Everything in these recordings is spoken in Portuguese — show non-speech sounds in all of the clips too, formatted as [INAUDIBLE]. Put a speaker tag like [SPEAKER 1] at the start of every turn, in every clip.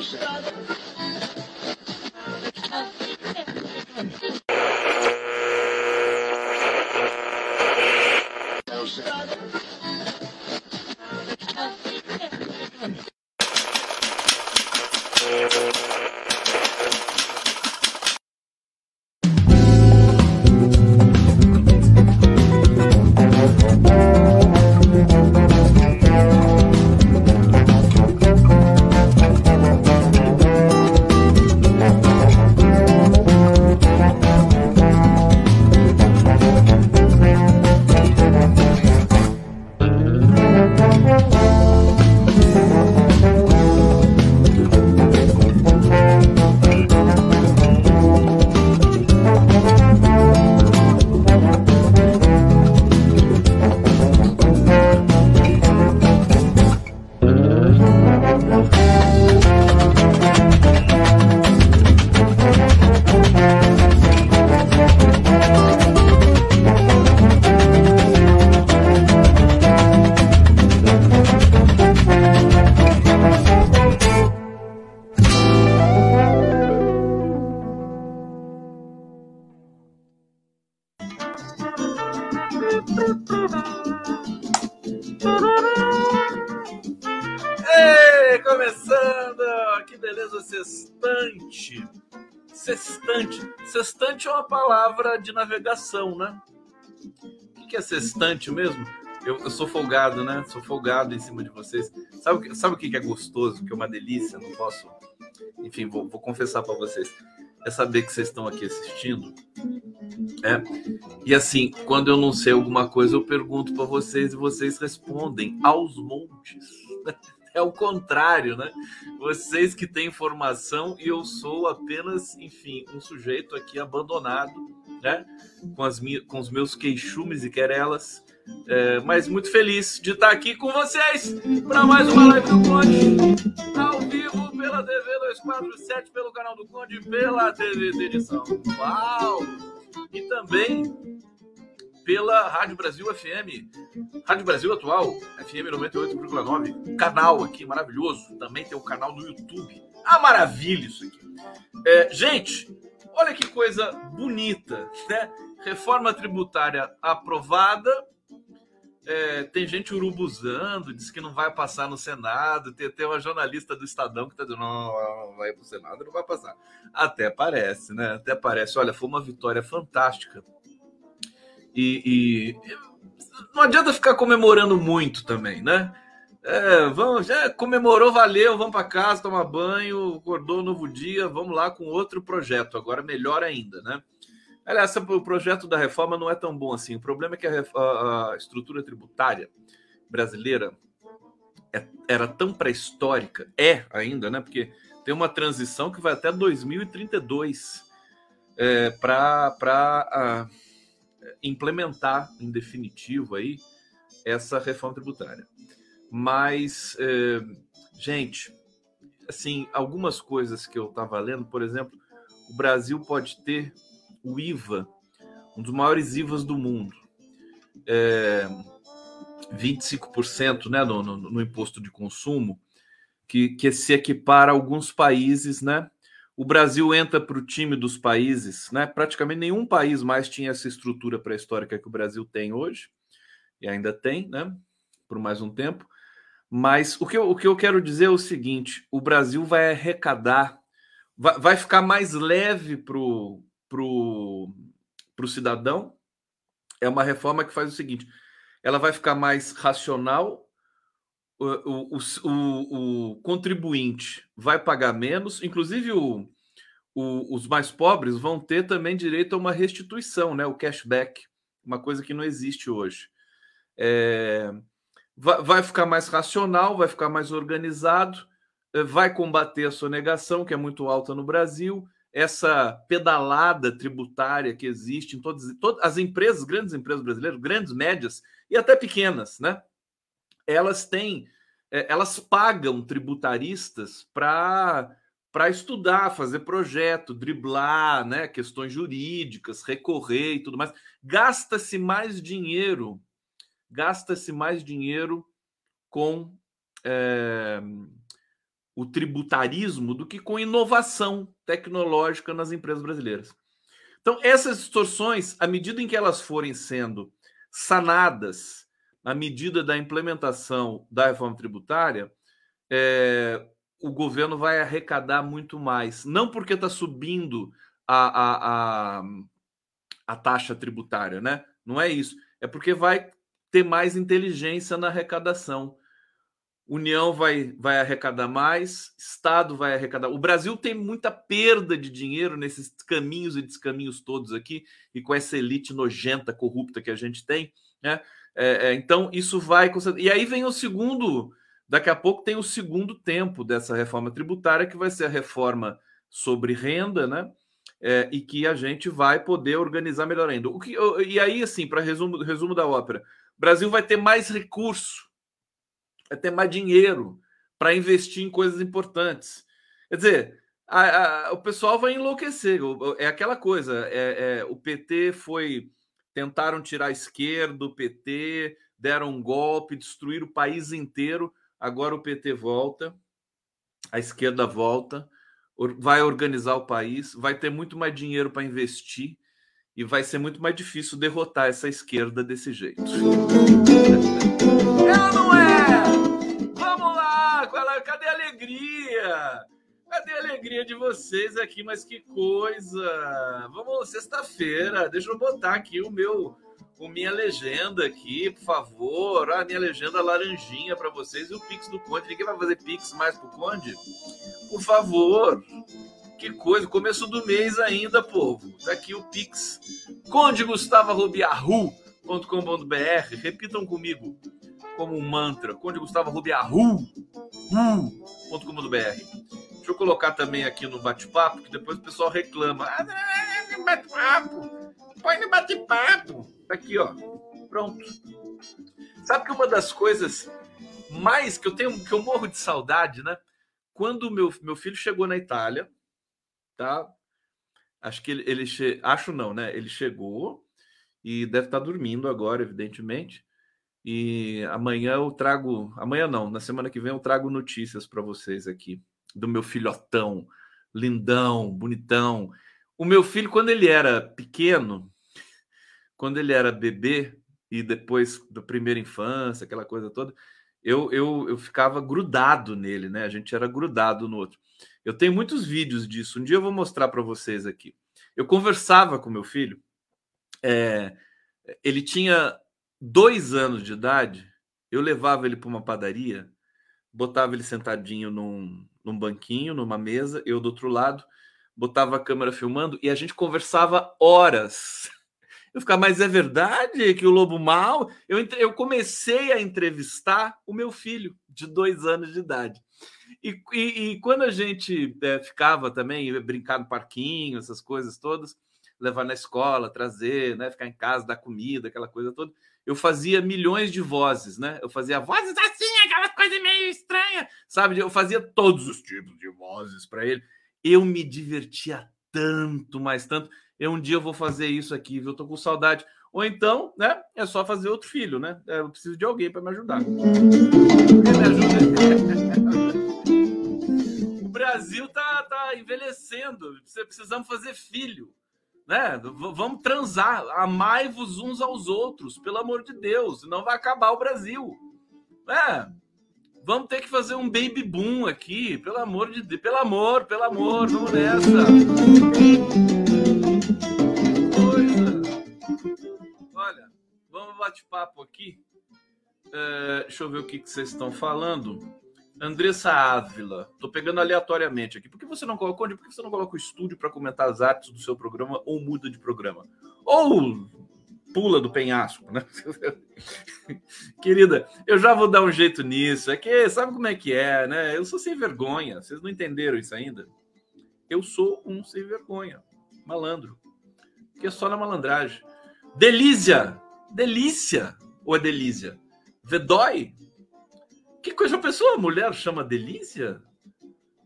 [SPEAKER 1] Ei, de navegação, né? O que é sextante mesmo? Eu, eu sou folgado, né? Sou folgado em cima de vocês. Sabe, o que- sabe o que é gostoso? Que é uma delícia? Não posso. Enfim, vou, vou confessar para vocês. É saber que vocês estão aqui assistindo. É. E assim, quando eu não sei alguma coisa, eu pergunto para vocês e vocês respondem aos montes. [LAUGHS] É o contrário, né? Vocês que têm informação e eu sou apenas, enfim, um sujeito aqui abandonado, né? Com, as com os meus queixumes e querelas. É, mas muito feliz de estar aqui com vocês para mais uma live do Conde, ao vivo pela TV 247, pelo canal do Conde pela TV de edição. Uau! E também pela Rádio Brasil FM, Rádio Brasil Atual, FM 98,9, canal aqui maravilhoso. Também tem o canal no YouTube. Ah, maravilha isso aqui. É, gente, olha que coisa bonita, né? Reforma tributária aprovada. É, tem gente urubuzando, diz que não vai passar no Senado. Tem, tem uma jornalista do Estadão que está dizendo: não, não vai para o Senado, não vai passar. Até parece, né? Até parece. Olha, foi uma vitória fantástica. E, e não adianta ficar comemorando muito também, né? É, vamos, já comemorou, valeu, vamos para casa, tomar banho, acordou um novo dia, vamos lá com outro projeto, agora melhor ainda, né? Aliás, o projeto da reforma não é tão bom assim. O problema é que a, a, a estrutura tributária brasileira é, era tão pré-histórica, é ainda, né? Porque tem uma transição que vai até 2032 é, para implementar em definitivo aí essa reforma tributária. Mas, é, gente, assim, algumas coisas que eu estava lendo, por exemplo, o Brasil pode ter o IVA, um dos maiores IVAs do mundo, é, 25% né, no, no, no, imposto de consumo, que, que se equipara a alguns países, né? O Brasil entra para o time dos países, né? Praticamente nenhum país mais tinha essa estrutura pré-histórica que o Brasil tem hoje, e ainda tem, né? Por mais um tempo. Mas o que eu, o que eu quero dizer é o seguinte: o Brasil vai arrecadar, vai, vai ficar mais leve para o pro, pro cidadão. É uma reforma que faz o seguinte: ela vai ficar mais racional, o, o, o, o, contribuinte vai pagar menos, inclusive o, os mais pobres vão ter também direito a uma restituição, né? o cashback, uma coisa que não existe hoje. É, vai, ficar mais racional, vai ficar mais organizado, é, vai combater a sonegação, que é muito alta no Brasil, essa pedalada tributária que existe em todas, todas as empresas, grandes empresas brasileiras, grandes, médias e até pequenas, né? Elas têm, elas pagam tributaristas para para estudar, fazer projeto, driblar, né, questões jurídicas, recorrer e tudo mais. Gasta-se mais dinheiro, gasta-se mais dinheiro com é, o tributarismo do que com inovação tecnológica nas empresas brasileiras. Então, essas distorções, à medida em que elas forem sendo sanadas, à medida da implementação da reforma tributária, é, o governo vai arrecadar muito mais. Não porque está subindo a, a, a, a taxa tributária, né? Não é isso. É porque vai ter mais inteligência na arrecadação. União vai, vai arrecadar mais, Estado vai arrecadar. O Brasil tem muita perda de dinheiro nesses caminhos e descaminhos todos aqui, e com essa elite nojenta, corrupta que a gente tem. Né? É, é, então, isso vai. E aí vem o segundo. Daqui a pouco tem o segundo tempo dessa reforma tributária, que vai ser a reforma sobre renda, né? É, e que a gente vai poder organizar melhor ainda. O que, e aí, assim, para resumo, resumo da ópera, o Brasil vai ter mais recurso, vai ter mais dinheiro para investir em coisas importantes. Quer dizer, a, a, o pessoal vai enlouquecer. É aquela coisa. É, é, o PT foi. Tentaram tirar a esquerda do PT, deram um golpe, destruíram o país inteiro. Agora o PT volta, a esquerda volta, vai organizar o país, vai ter muito mais dinheiro para investir e vai ser muito mais difícil derrotar essa esquerda desse jeito. Ela não é! Vamos lá! Cadê a alegria? Cadê a alegria de vocês aqui? Mas que coisa! Vamos, sexta-feira, deixa eu botar aqui o meu, o minha legenda aqui, por favor. A minha legenda laranjinha para vocês e o Pix do Conde. Ninguém vai fazer Pix mais pro Conde? Por favor. Que coisa, começo do mês ainda, povo. Tá aqui o Pix. Conde Gustavo Rubiahu.com.br. Repitam comigo como um mantra. Conde Gustavo Rubiahu.com.br. Deixa eu colocar também aqui no bate-papo, que depois o pessoal reclama. Ah, bate-papo. Põe no bate-papo. Tá aqui, ó. Pronto. Sabe que uma das coisas mais que eu tenho, que eu morro de saudade, né? Quando meu, meu filho chegou na Itália, tá? Acho que ele, ele che... acho não, né? Ele chegou e deve estar dormindo agora, evidentemente. E amanhã eu trago, amanhã não, na semana que vem eu trago notícias para vocês aqui do meu filhotão, lindão, bonitão. O meu filho, quando ele era pequeno, quando ele era bebê e depois da primeira infância, aquela coisa toda, eu, eu, eu ficava grudado nele, né? A gente era grudado no outro. Eu tenho muitos vídeos disso. Um dia eu vou mostrar para vocês aqui. Eu conversava com meu filho. É, ele tinha dois anos de idade. Eu levava ele para uma padaria, botava ele sentadinho num, num banquinho, numa mesa, eu do outro lado, botava a câmera filmando e a gente conversava horas. [LAUGHS] Eu ficava, mas é verdade que o Lobo Mal. Eu, eu comecei a entrevistar o meu filho de dois anos de idade. E, e, e quando a gente é, ficava também, brincar no parquinho, essas coisas todas, levar na escola, trazer, né, ficar em casa, dar comida, aquela coisa toda, eu fazia milhões de vozes, né? Eu fazia vozes assim, aquela coisa meio estranha, sabe? Eu fazia todos os tipos de vozes para ele. Eu me divertia tanto, mais tanto. Eu um dia eu vou fazer isso aqui, viu? Eu tô com saudade. Ou então, né? É só fazer outro filho, né? É, eu preciso de alguém para me ajudar. me ajuda. [LAUGHS] Brasil tá, tá envelhecendo. Precisamos fazer filho. Né? Vamos transar. Amai-vos uns aos outros, pelo amor de Deus. Senão vai acabar o Brasil. É. Vamos ter que fazer um baby boom aqui, pelo amor de Deus. Pelo amor, pelo amor, vamos nessa. Olha, vamos bate-papo aqui. É, deixa eu ver o que, que vocês estão falando. Andressa Ávila, tô pegando aleatoriamente aqui. Por que você não coloca onde? Por que você não coloca o estúdio para comentar as artes do seu programa ou muda de programa? Ou pula do penhasco, né? [LAUGHS] Querida, eu já vou dar um jeito nisso. É que sabe como é que é, né? Eu sou sem vergonha. Vocês não entenderam isso ainda? Eu sou um sem vergonha, malandro. Que é só na malandragem. Delícia! Delícia! Ou é delícia? Vedói? Que coisa, a pessoa, a mulher chama delícia?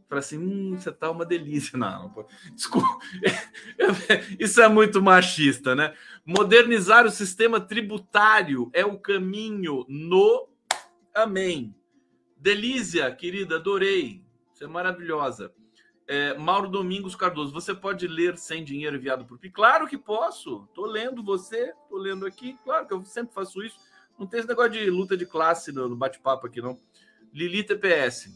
[SPEAKER 1] Fala assim, hum, você tá uma delícia. Não, não desculpa. [LAUGHS] Isso é muito machista, né? Modernizar o sistema tributário é o caminho no. Amém. Delícia, querida, adorei. Você é maravilhosa. É, Mauro Domingos Cardoso, você pode ler sem dinheiro enviado por Pix? Claro que posso. Tô lendo você, tô lendo aqui. Claro que eu sempre faço isso. Não tem esse negócio de luta de classe no bate-papo aqui, não. Lili TPS.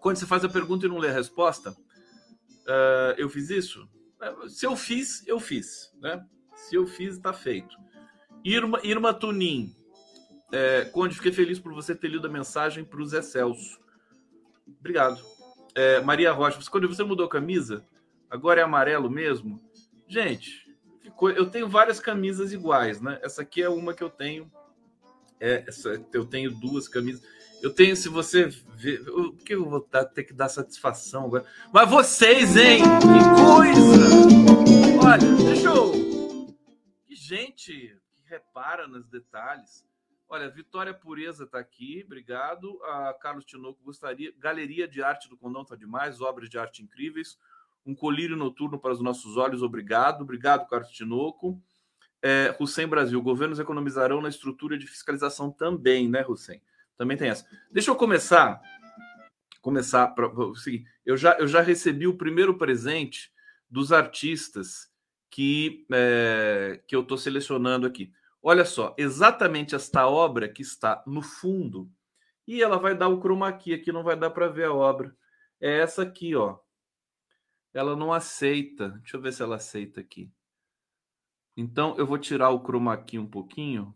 [SPEAKER 1] Quando você faz a pergunta e não lê a resposta, uh, eu fiz isso? É, se eu fiz, eu fiz. Né? Se eu fiz, está feito. Irma, Irma Tunin. É, Conde, fiquei feliz por você ter lido a mensagem para o Zé Celso. Obrigado. É, Maria Rocha, quando você mudou a camisa, agora é amarelo mesmo? Gente, ficou, eu tenho várias camisas iguais, né? Essa aqui é uma que eu tenho. É, eu tenho duas camisas. Eu tenho, se você ver. O que eu vou dar, ter que dar satisfação agora? Mas vocês, hein? Que coisa! Olha, deixa eu. Que gente que repara nos detalhes. Olha, Vitória Pureza está aqui, obrigado. A Carlos Tinoco gostaria. Galeria de Arte do Condão está demais, obras de arte incríveis. Um colírio noturno para os nossos olhos, obrigado. Obrigado, Carlos Tinoco. É, Hussein Brasil, governos economizarão na estrutura de fiscalização também, né, Hussein? Também tem essa. Deixa eu começar. Começar para seguir. Eu já, eu já recebi o primeiro presente dos artistas que, é, que eu estou selecionando aqui. Olha só, exatamente esta obra que está no fundo, e ela vai dar o chroma key, aqui não vai dar para ver a obra. É essa aqui, ó. Ela não aceita. Deixa eu ver se ela aceita aqui. Então eu vou tirar o chroma key um pouquinho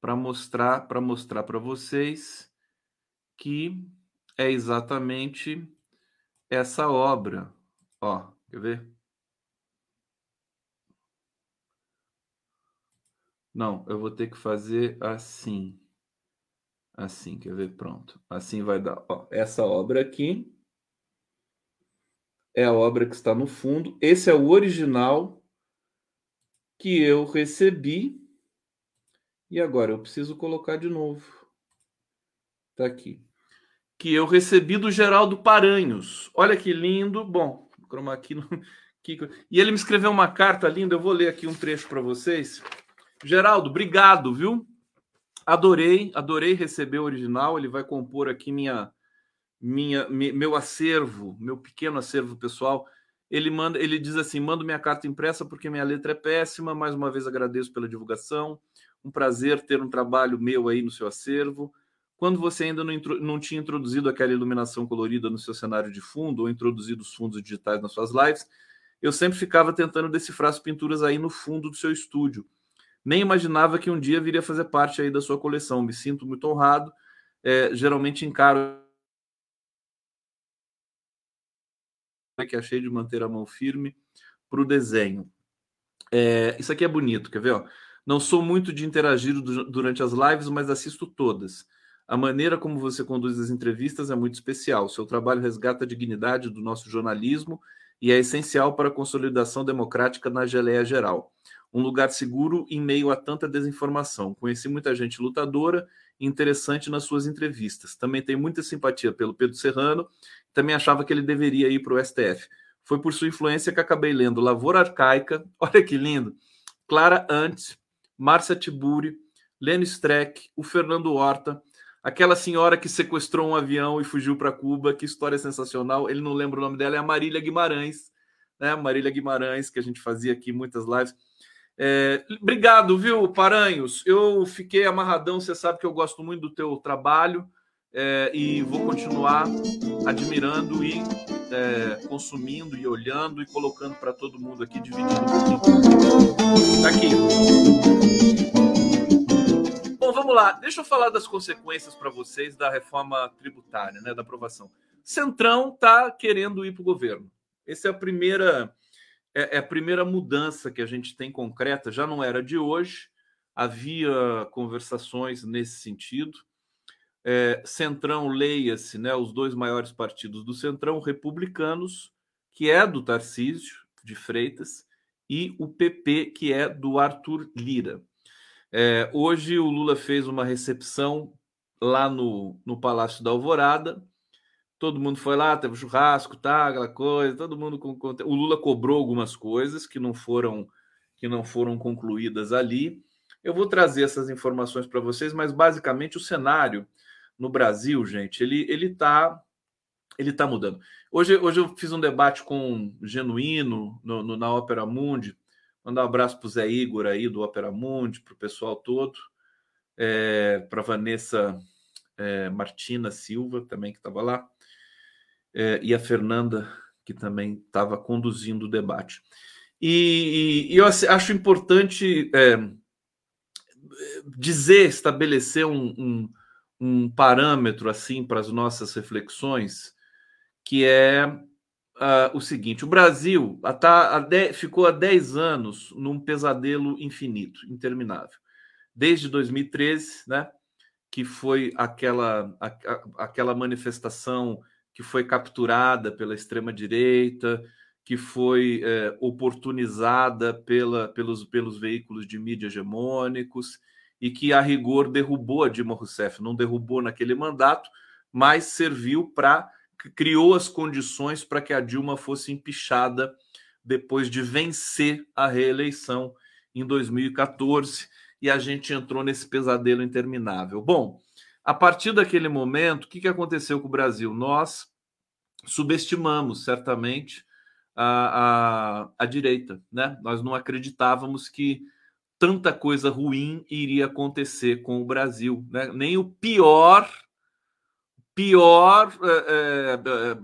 [SPEAKER 1] para mostrar para mostrar para vocês que é exatamente essa obra. Ó, quer ver? Não, eu vou ter que fazer assim. Assim, quer ver? Pronto. Assim vai dar. Ó, essa obra aqui é a obra que está no fundo. Esse é o original que eu recebi. E agora eu preciso colocar de novo. Tá aqui. Que eu recebi do Geraldo Paranhos. Olha que lindo. Bom, chroma aqui. [LAUGHS] E ele me escreveu uma carta linda. Eu vou ler aqui um trecho para vocês. Geraldo, obrigado, viu? Adorei, adorei receber o original. Ele vai compor aqui minha, minha, meu acervo, meu pequeno acervo pessoal. Ele manda, ele diz assim: mando minha carta impressa porque minha letra é péssima. Mais uma vez agradeço pela divulgação. Um prazer ter um trabalho meu aí no seu acervo. Quando você ainda não, não tinha introduzido aquela iluminação colorida no seu cenário de fundo ou introduzido os fundos digitais nas suas lives, eu sempre ficava tentando decifrar as pinturas aí no fundo do seu estúdio nem imaginava que um dia viria fazer parte aí da sua coleção. Me sinto muito honrado. É, geralmente encaro que achei de manter a mão firme para o desenho. É, isso aqui é bonito, quer ver? Ó? Não sou muito de interagir durante as lives, mas assisto todas. A maneira como você conduz as entrevistas é muito especial. Seu trabalho resgata a dignidade do nosso jornalismo e é essencial para a consolidação democrática na geleia geral um lugar seguro em meio a tanta desinformação. Conheci muita gente lutadora interessante nas suas entrevistas. Também tenho muita simpatia pelo Pedro Serrano, também achava que ele deveria ir para o STF. Foi por sua influência que acabei lendo Lavoura Arcaica, [LAUGHS] olha que lindo, Clara Ant, Márcia Tiburi, Lênin Streck, o Fernando Horta, aquela senhora que sequestrou um avião e fugiu para Cuba, que história sensacional. Ele não lembra o nome dela, é a Marília Guimarães, né? Marília Guimarães, que a gente fazia aqui muitas lives. É, obrigado, viu, Paranhos? Eu fiquei amarradão, você sabe que eu gosto muito do teu trabalho é, e vou continuar admirando e é, consumindo e olhando e colocando para todo mundo aqui, dividindo. Tá aqui. Bom, vamos lá. Deixa eu falar das consequências para vocês da reforma tributária, né, da aprovação. Centrão está querendo ir para o governo. Essa é a primeira é, é, a primeira mudança que a gente tem concreta, já não era de hoje, havia conversações nesse sentido. É, Centrão, leia-se, né, os dois maiores partidos do Centrão, republicanos, que é do Tarcísio de Freitas, e o PP, que é do Arthur Lira. É, hoje o Lula fez uma recepção lá no, no Palácio da Alvorada, todo mundo foi lá, teve churrasco, tá, aquela coisa, todo mundo com, o Lula cobrou algumas coisas que não foram que não foram concluídas ali. Eu vou trazer essas informações para vocês, mas basicamente o cenário no Brasil, gente, ele ele tá ele está mudando. Hoje, hoje eu fiz um debate com o Genuíno no, no, na Ópera Mundi. Mandar um abraço para o Zé Igor aí do Ópera Mundi, para o pessoal todo, é, para Vanessa é, Martina Silva, também que estava lá, é, e a Fernanda, que também estava conduzindo o debate. E, e, e eu acho importante é, dizer, estabelecer um, um, um parâmetro assim para as nossas reflexões, que é uh, o seguinte: o Brasil tá, a ficou há 10 anos num pesadelo infinito, interminável. Desde 2013, né, que foi aquela, a, aquela manifestação que foi capturada pela extrema-direita, que foi é, oportunizada pela, pelos, pelos veículos de mídia hegemônicos e que, a rigor, derrubou a Dilma Rousseff. Não derrubou naquele mandato, mas serviu para. criou as condições para que a Dilma fosse empichada depois de vencer a reeleição em 2014 e a gente entrou nesse pesadelo interminável. Bom, a partir daquele momento, o que, que aconteceu com o Brasil? Nós subestimamos certamente a, a, a direita. Né? Nós não acreditávamos que tanta coisa ruim iria acontecer com o Brasil. Né? Nem o pior, pior, é, é,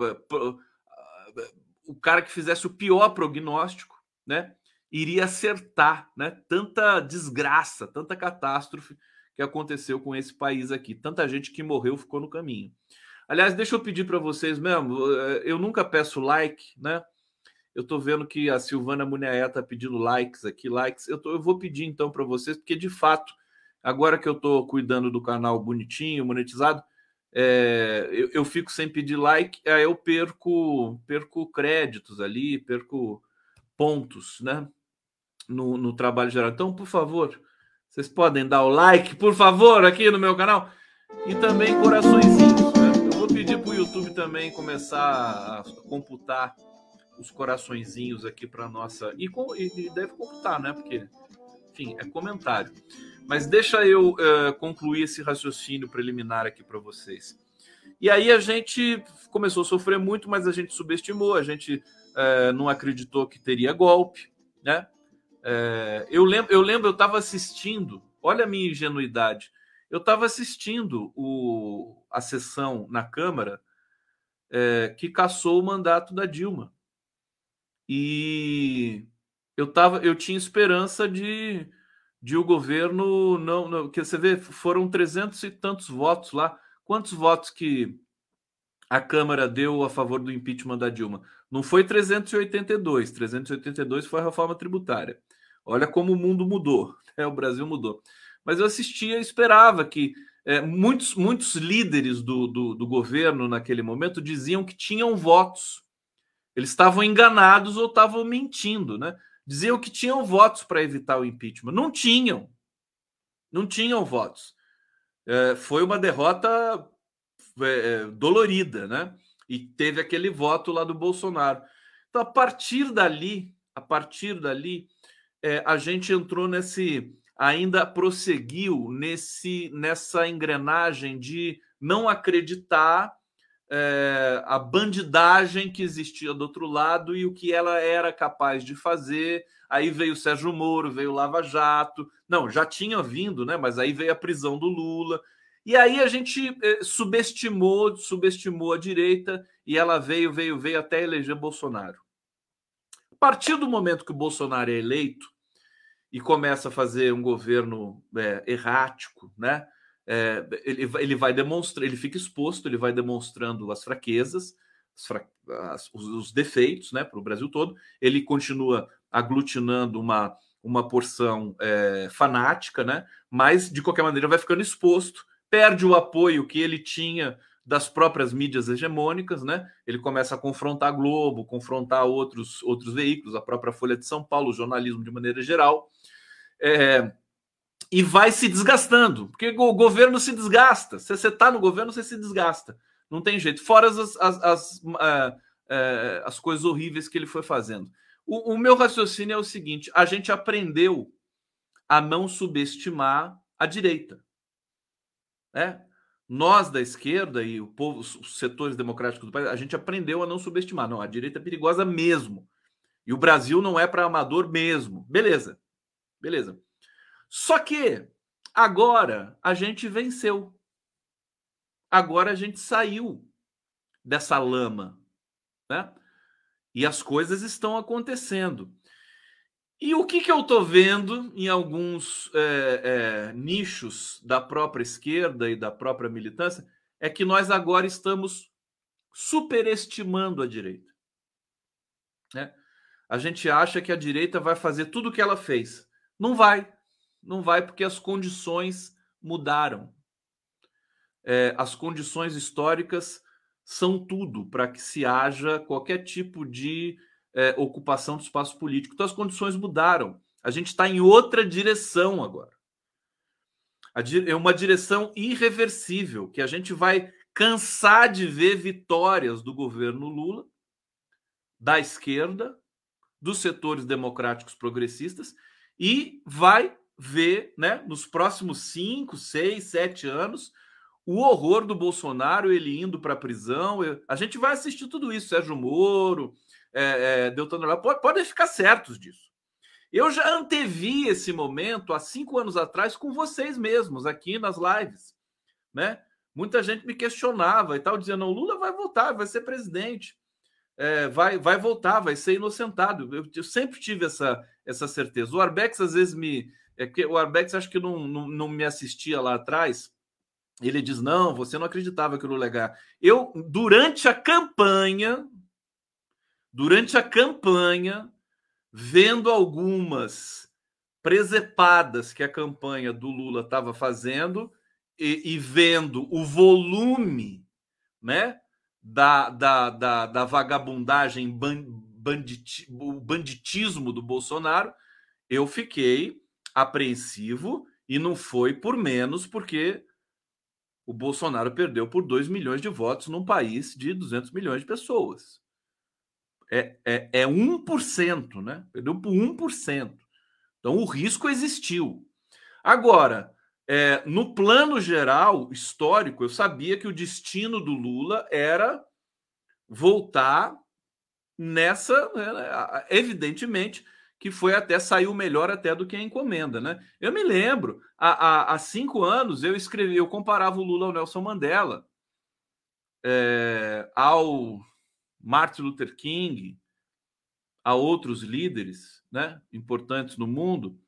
[SPEAKER 1] o cara que fizesse o pior prognóstico, né, iria acertar, né? Tanta desgraça, tanta catástrofe que aconteceu com esse país aqui, tanta gente que morreu ficou no caminho. Aliás, deixa eu pedir para vocês mesmo, eu nunca peço like, né? Eu estou vendo que a Silvana Muniaé está pedindo likes aqui, likes. Eu, tô, eu vou pedir então para vocês, porque de fato, agora que eu estou cuidando do canal bonitinho, monetizado, é, eu, eu, fico sem pedir like, aí eu perco, perco créditos ali, perco pontos, né? No, no trabalho geral. Então, por favor, vocês podem dar o like, por favor, aqui no meu canal. E também coraçõezinhos. Né? Eu vou pedir para o YouTube também começar a computar os coraçõezinhos aqui para nossa. E, e, deve computar, né? Porque, enfim, é comentário. Mas deixa eu uh, concluir esse raciocínio preliminar aqui para vocês. E aí a gente começou a sofrer muito, mas a gente subestimou, a gente uh, não acreditou que teria golpe, né? Uh, eu lembro, eu lembro, eu estava assistindo, olha a minha ingenuidade, eu estava assistindo o, a sessão na Câmara que caçou o mandato da Dilma. E eu tava, eu tinha esperança de, de o governo não, não, que você vê, foram trezentos e tantos votos lá. Quantos votos que a Câmara deu a favor do impeachment da Dilma? Não foi 382, 382 foi a reforma tributária. Olha como o mundo mudou, [LAUGHS] né? o Brasil mudou. Mas eu assistia esperava que é, muitos, muitos líderes do, do, do governo naquele momento diziam que tinham votos eles estavam enganados ou estavam mentindo, né? Diziam que tinham votos para evitar o impeachment. Não tinham. Não tinham votos. É, foi uma derrota é, é, dolorida, né? E teve aquele voto lá do Bolsonaro. Então, a partir dali, a partir dali, é, a gente entrou nesse, ainda prosseguiu nesse, nessa engrenagem de não acreditar é, a bandidagem que existia do outro lado e o que ela era capaz de fazer. Aí veio o Sérgio Moro, veio Lava Jato. Não, já tinha vindo, né? Mas aí veio a prisão do Lula. E aí a gente é, subestimou, subestimou a direita e ela veio, veio, veio até eleger Bolsonaro. A partir do momento que o Bolsonaro é eleito e começa a fazer um governo é, errático, né? é, ele, ele vai demonstrar, ele fica exposto, ele vai demonstrando as fraquezas, as fra, as, os, os, defeitos né, para o Brasil todo. Ele continua aglutinando uma, uma porção é, fanática, né, mas de qualquer maneira vai ficando exposto, perde o apoio que ele tinha das próprias mídias hegemônicas, né? Ele começa a confrontar a Globo, confrontar outros, outros veículos, a própria Folha de São Paulo, o jornalismo de maneira geral. É, e vai se desgastando, porque o governo se desgasta. Se você está no governo, você se desgasta. Não tem jeito. Fora as, as, as, uh, uh, as coisas horríveis que ele foi fazendo. O, o, meu raciocínio é o seguinte: a gente aprendeu a não subestimar a direita. Né? Nós da esquerda e o povo, os setores democráticos do país, a gente aprendeu a não subestimar. Não, a direita é perigosa mesmo. E o Brasil não é para amador mesmo. Beleza. Beleza. Só que agora a gente venceu. Agora a gente saiu dessa lama, né? E as coisas estão acontecendo. E o que, que eu estou vendo em alguns é, é, nichos da própria esquerda e da própria militância é que nós agora estamos superestimando a direita. Né? A gente acha que a direita vai fazer tudo o que ela fez. Não vai. Não vai porque as condições mudaram. É, as condições históricas são tudo para que se haja qualquer tipo de é, ocupação do espaço político. Então as condições mudaram. A gente está em outra direção agora. É uma direção irreversível, que a gente vai cansar de ver vitórias do governo Lula, da esquerda, dos setores democráticos progressistas, e vai ver, né, nos próximos cinco, seis, sete anos, o horror do Bolsonaro, ele indo para a prisão. A gente vai assistir tudo isso, Sérgio Moro, é, é, Deltano pode, podem ficar certos disso. Eu já antevi esse momento há cinco anos atrás com vocês mesmos aqui nas lives, né? Muita gente me questionava e tal, dizendo: o Lula vai voltar, vai ser presidente, é, vai, vai voltar, vai ser inocentado. Eu, eu, sempre tive essa, essa certeza. O Arbex às vezes me. É que o Arbex acho que não, não, não me assistia lá atrás. Ele diz: não, você não acreditava que o Lula ia Eu, durante a campanha, durante a campanha, vendo algumas presepadas que a campanha do Lula estava fazendo e, e, vendo o volume né, da, da, da, da vagabundagem, banditi, o banditismo do Bolsonaro, eu fiquei apreensivo e não foi por menos, porque o Bolsonaro perdeu por 2 milhões de votos num país de 200 milhões de pessoas é, é, é 1%, né? Perdeu por 1%. Então o risco existiu. Agora, é, no plano geral, histórico, eu sabia que o destino do Lula era voltar nessa. Né, evidentemente que foi até saiu melhor até do que a encomenda, né? Eu me lembro, há, há, há cinco anos eu escrevi, eu comparava o Lula ao Nelson Mandela, é, ao Martin Luther King, a outros líderes né, importantes no mundo,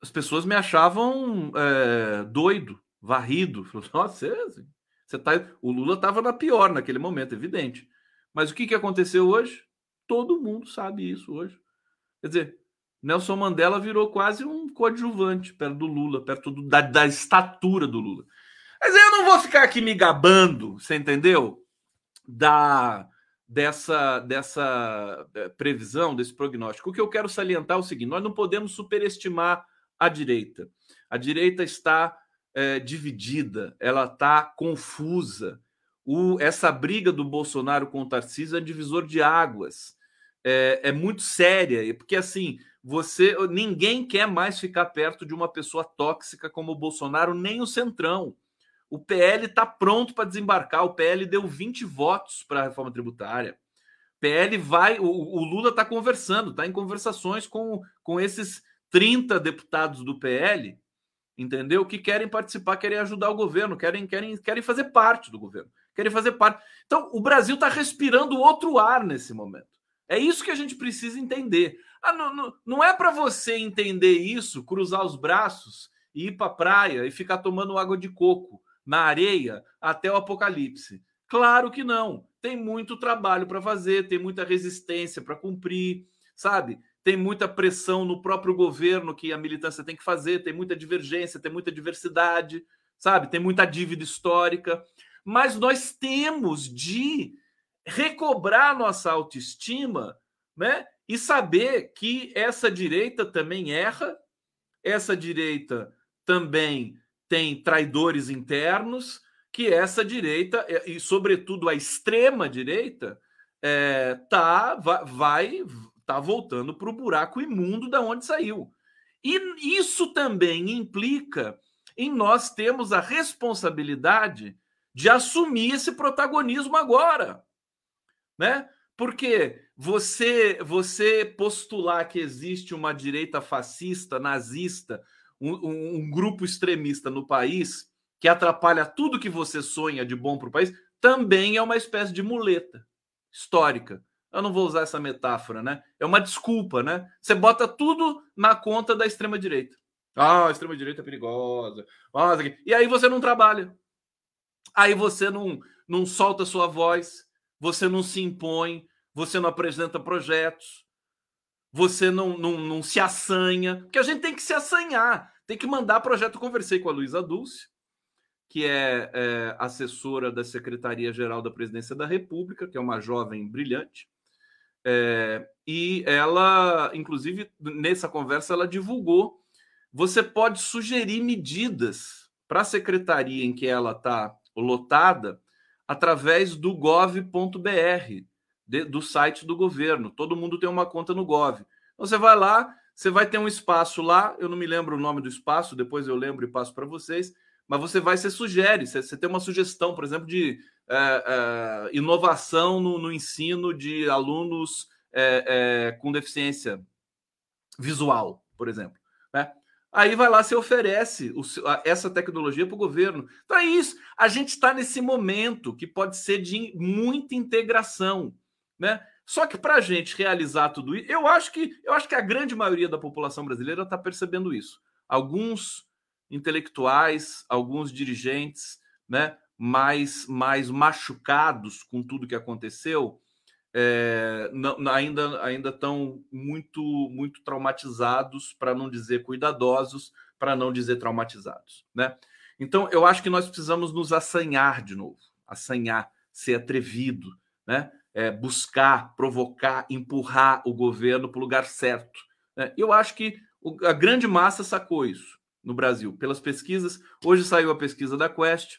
[SPEAKER 1] as pessoas me achavam é, doido, varrido. [LAUGHS] Nossa, você, você tá... o Lula estava na pior naquele momento, evidente. Mas o que, que aconteceu hoje? Todo mundo sabe isso hoje. Quer dizer, Nelson Mandela virou quase um coadjuvante perto do Lula, perto do, da, da estatura do Lula. Mas eu não vou ficar aqui me gabando, você entendeu? Da, dessa, dessa eh, previsão, desse prognóstico. O que eu quero salientar é o seguinte: nós não podemos superestimar a direita. A direita está é, dividida, ela está confusa. O, essa briga do Bolsonaro com o Tarcísio é divisor de águas. É, é muito séria, porque assim você ninguém quer mais ficar perto de uma pessoa tóxica como o Bolsonaro, nem o Centrão. O PL está pronto para desembarcar. O PL deu 20 votos para a reforma tributária. O PL vai. O, o Lula está conversando, está em conversações com, com esses 30 deputados do PL, entendeu? Que querem participar, querem ajudar o governo, querem, querem, querem fazer parte do governo, querem fazer parte. Então, o Brasil está respirando outro ar nesse momento. É isso que a gente precisa entender. Ah, não, não, não é para você entender isso, cruzar os braços e ir para a praia e ficar tomando água de coco na areia até o apocalipse? Claro que não. Tem muito trabalho para fazer, tem muita resistência para cumprir, sabe? Tem muita pressão no próprio governo que a militância tem que fazer, tem muita divergência, tem muita diversidade, sabe? Tem muita dívida histórica. Mas nós temos de recobrar nossa autoestima, né? E saber que essa direita também erra, essa direita também tem traidores internos, que essa direita, é, e sobretudo a extrema direita, é, tá, vai tá voltando para o buraco imundo da onde saiu. E isso também implica em nós temos a responsabilidade de assumir esse protagonismo agora, né? Porque você você postular que existe uma direita fascista, nazista, um, um, grupo extremista no país que atrapalha tudo que você sonha de bom para o país, também é uma espécie de muleta histórica. Eu não vou usar essa metáfora, né? É uma desculpa, né? Você bota tudo na conta da extrema direita. Ah, a extrema direita é perigosa. Ah, e aí você não trabalha. Aí você não, não solta sua voz, você não se impõe, você não apresenta projetos, você não, não, não se assanha, porque a gente tem que se assanhar, tem que mandar projeto. Conversei com a Luísa Dulce, que é, é assessora da Secretaria-Geral da Presidência da República, que é uma jovem brilhante. É, e ela, inclusive, nessa conversa, ela divulgou. Você pode sugerir medidas para a secretaria em que ela está lotada através do gov.br, do site do governo. Todo mundo tem uma conta no Gov. Então você vai lá, você vai ter um espaço lá, eu não me lembro o nome do espaço, depois eu lembro e passo para vocês, mas você vai, você sugere, você, você tem uma sugestão, por exemplo, de é, é, inovação no, no, ensino de alunos é com deficiência visual, por exemplo. Né? Aí vai lá, você oferece o, essa tecnologia para o governo. Então é isso. A gente está nesse momento que pode ser de muita integração. Né? Só que para a gente realizar tudo isso, eu acho que eu acho que a grande maioria da população brasileira está percebendo isso. Alguns intelectuais, alguns dirigentes, né, mais mais machucados com tudo que aconteceu, é, não, ainda ainda estão muito muito traumatizados, para não dizer cuidadosos, para não dizer traumatizados, né? Então eu acho que nós precisamos nos assanhar de novo, assanhar, ser atrevido, né? É, buscar, provocar, empurrar o governo para o lugar certo. Né? Eu acho que a grande massa sacou isso no Brasil. Pelas pesquisas, hoje saiu a pesquisa da Quest,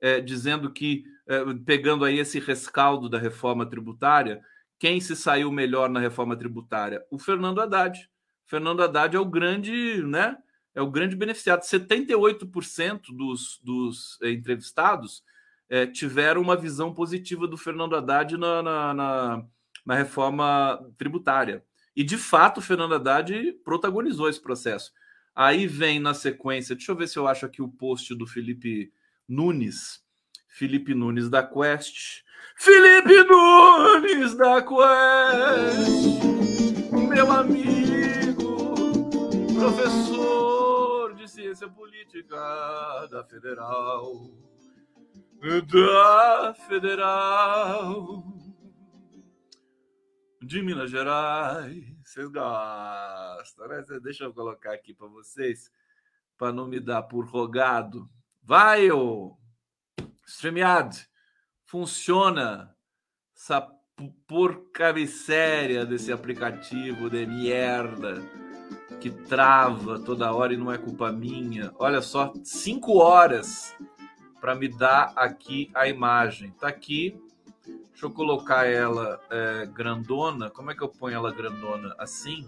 [SPEAKER 1] é, dizendo que, é, pegando aí esse rescaldo da reforma tributária, quem se saiu melhor na reforma tributária? O Fernando Haddad. Fernando Haddad é o grande, né? É o grande beneficiado. 78% dos, dos entrevistados é, tiveram uma visão positiva do Fernando Haddad na, na, na, na reforma tributária. E, de fato, o Fernando Haddad protagonizou esse processo. Aí vem na sequência, deixa eu ver se eu acho aqui o post do Felipe Nunes. Felipe Nunes da Quest. Felipe Nunes da Quest, meu amigo, professor de ciência política da Federal da Federal de Minas Gerais. Vocês gostam, né? Deixa eu colocar aqui para vocês, para não me dar por rogado. Vai, ô StreamYard, funciona essa porcaria desse aplicativo de merda que trava toda hora e não é culpa minha. Olha só, cinco horas para me dar aqui a imagem. Tá aqui. Deixa eu colocar ela é, grandona. Como é que eu ponho ela grandona? Assim?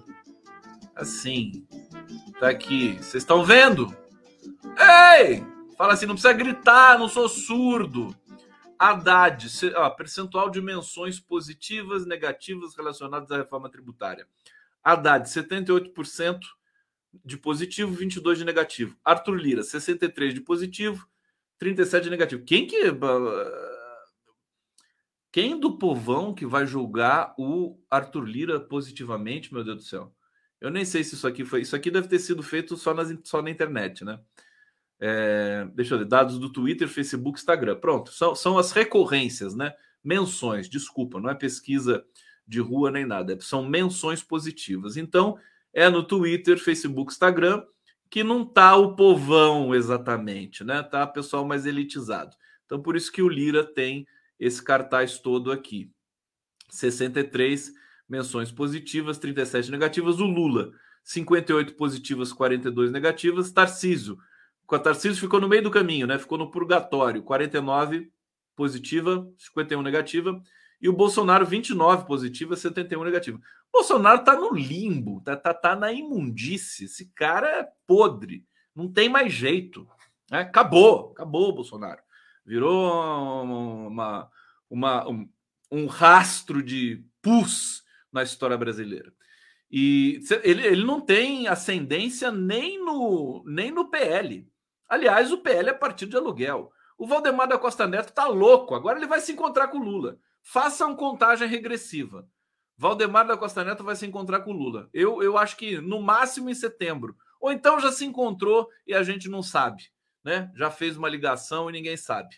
[SPEAKER 1] Assim. Tá aqui. Vocês estão vendo? Ei! Fala assim, não precisa gritar, não sou surdo. Haddad, ó, percentual de menções positivas, negativas relacionadas à reforma tributária. Haddad, 78% de positivo, 22% de negativo. Arthur Lira, 63% de positivo, 37 negativo. Quem que. Quem do povão que vai julgar o Arthur Lira positivamente, meu Deus do céu? Eu nem sei se isso aqui foi. Isso aqui deve ter sido feito só, nas, só na internet, né? É, deixa eu ver, dados do Twitter, Facebook, Instagram. Pronto, são, são as recorrências, né? Menções, desculpa, não é pesquisa de rua nem nada, são menções positivas. Então, é no Twitter, Facebook, Instagram que não tá o povão exatamente, né? Tá pessoal mais elitizado. Então por isso que o Lira tem esse cartaz todo aqui. 63 menções positivas, 37 negativas. O Lula, 58 positivas, 42 negativas. Tarcísio, com a Tarcísio ficou no meio do caminho, né? Ficou no purgatório, 49 positiva, 51 negativa. E o Bolsonaro, 29 positiva, 71 negativa. Bolsonaro tá no limbo, tá, tá, tá na imundície. Esse cara é podre, não tem mais jeito. Né? Acabou, acabou o Bolsonaro. Virou uma, uma, um, um rastro de pus na história brasileira. E ele, ele não tem ascendência nem no, nem no PL. Aliás, o PL é partido de aluguel. O Valdemar da Costa Neto tá louco. Agora ele vai se encontrar com o Lula. Façam contagem regressiva. Valdemar da Costa Neto vai se encontrar com o Lula. Eu, eu acho que no máximo em setembro. Ou então já se encontrou e a gente não sabe. Né? Já fez uma ligação e ninguém sabe.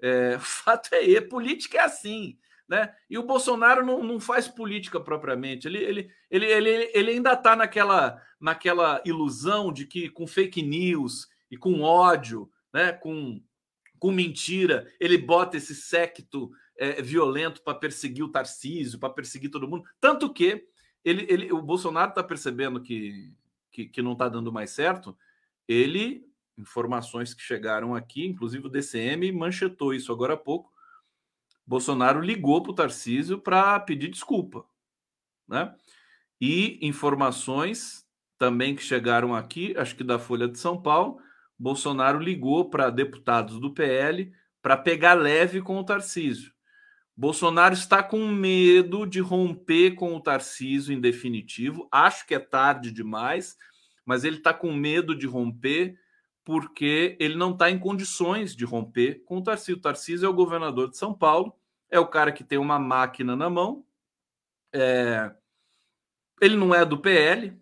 [SPEAKER 1] É, [LAUGHS] o fato é, esse, política é assim. Né? E o Bolsonaro não, não faz política propriamente. Ele, ele, ele, ele, ele ainda está naquela, naquela ilusão de que com fake news e com ódio, né? com, com mentira, ele bota esse séquito é, violento para perseguir o Tarcísio, para perseguir todo mundo. Tanto que ele, ele, o Bolsonaro está percebendo que, que, que não está dando mais certo. Ele, informações que chegaram aqui, inclusive o DCM manchetou isso agora há pouco Bolsonaro ligou para o Tarcísio para pedir desculpa. Né? E informações também que chegaram aqui, acho que da Folha de São Paulo, Bolsonaro ligou para deputados do PL para pegar leve com o Tarcísio. Bolsonaro está com medo de romper com o Tarcísio em definitivo. Acho que é tarde demais, mas ele está com medo de romper porque ele não está em condições de romper com o Tarcísio. O Tarcísio é o governador de São Paulo é o cara que tem uma máquina na mão. É... Ele não é do PL,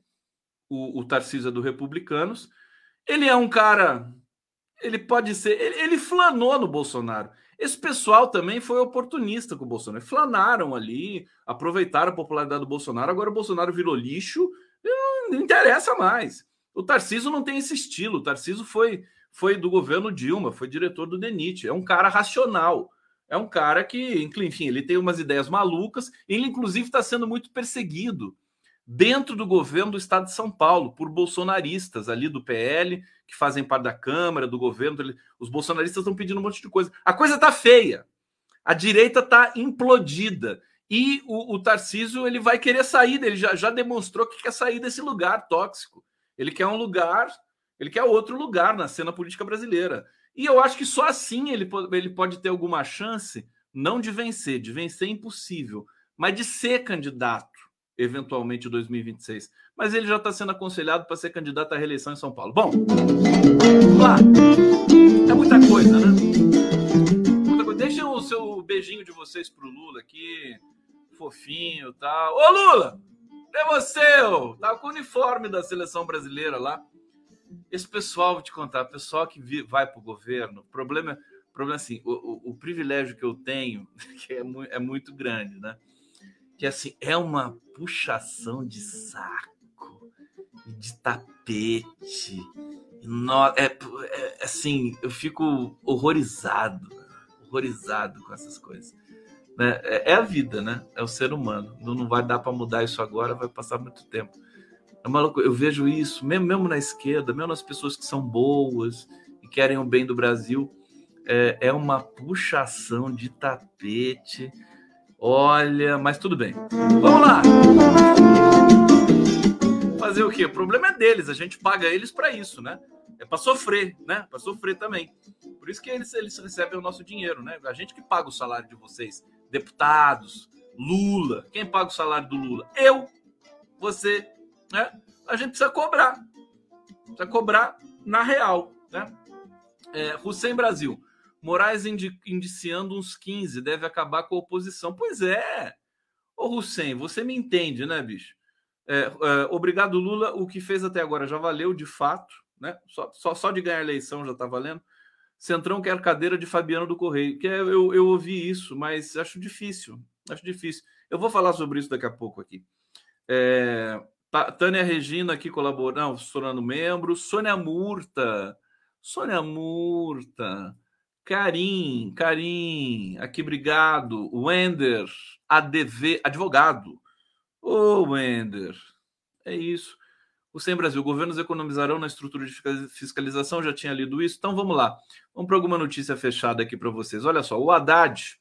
[SPEAKER 1] o, o Tarcísio é do Republicanos. Ele é um cara. Ele pode ser. Ele, ele flanou no Bolsonaro. Esse pessoal também foi oportunista com o Bolsonaro. Flanaram ali, aproveitaram a popularidade do Bolsonaro. Agora o Bolsonaro virou lixo, não interessa mais. O Tarcísio não tem esse estilo. O Tarcísio foi, foi do governo Dilma, foi diretor do DENIT. É um cara racional é um cara que, enfim, ele tem umas ideias malucas. Ele, inclusive, está sendo muito perseguido dentro do governo do estado de São Paulo por bolsonaristas ali do PL, que fazem parte da Câmara, do governo. Os bolsonaristas estão pedindo um monte de coisa. A coisa está feia. A direita está implodida. E o, o, Tarcísio ele vai querer sair dele, já, já demonstrou que quer sair desse lugar tóxico. Ele quer um lugar, ele quer outro lugar na cena política brasileira. E eu acho que só assim ele, ele pode ter alguma chance, não de vencer, de vencer é impossível, mas de ser candidato, eventualmente em 2026. Mas ele já está sendo aconselhado para ser candidato à reeleição em São Paulo. Bom, vamos lá. É muita coisa, né? Muita coisa. Deixa o seu beijinho de vocês pro Lula aqui, fofinho e tal. Ô, Lula! É você, ô! Tá com o uniforme da seleção brasileira lá. Esse pessoal, vou te contar, o pessoal que vai para o governo, problema, problema assim, o, o, o, privilégio que eu tenho, [LAUGHS] que é, mu é muito grande, né? Que assim, é uma puxação de saco, de tapete. No, é, é, assim, eu fico horrorizado, horrorizado com essas coisas. Né? É, é a vida, né? É o ser humano. Não, não vai dar para mudar isso agora, vai passar muito tempo. É uma loucura. Eu vejo isso, mesmo, mesmo na esquerda, mesmo nas pessoas que são boas e querem o bem do Brasil, é, é uma puxação de tapete. Olha, mas tudo bem. Vamos lá! Fazer o quê? O problema é deles, a gente paga eles para isso, né? É para sofrer, né? Para sofrer também. Por isso que eles, eles recebem o nosso dinheiro, né? A gente que paga o salário de vocês, deputados, Lula. Quem paga o salário do Lula? Eu, você, né? A gente precisa cobrar. Precisa cobrar na real. Né? É, Hussein Brasil. Moraes indi indiciando uns 15, deve acabar com a oposição. Pois é. Ô Hussein, você me entende, né, bicho? É, é, obrigado, Lula. O que fez até agora já valeu de fato, né? Só, só, só de ganhar eleição já está valendo. Centrão quer cadeira de Fabiano do Correio. Que é, eu, eu ouvi isso, mas acho difícil. Acho difícil. Eu vou falar sobre isso daqui a pouco aqui. É, Tânia Regina aqui colaborando, se tornando membro. Sônia Murta. Sônia Murta. Karim, Karim, aqui obrigado. Wender, ADV, advogado. Ô, oh, Wender, é isso. O Sem Brasil, governos economizarão na estrutura de fiscalização, já tinha lido isso. Então vamos lá. Vamos para alguma notícia fechada aqui para vocês. Olha só, o Haddad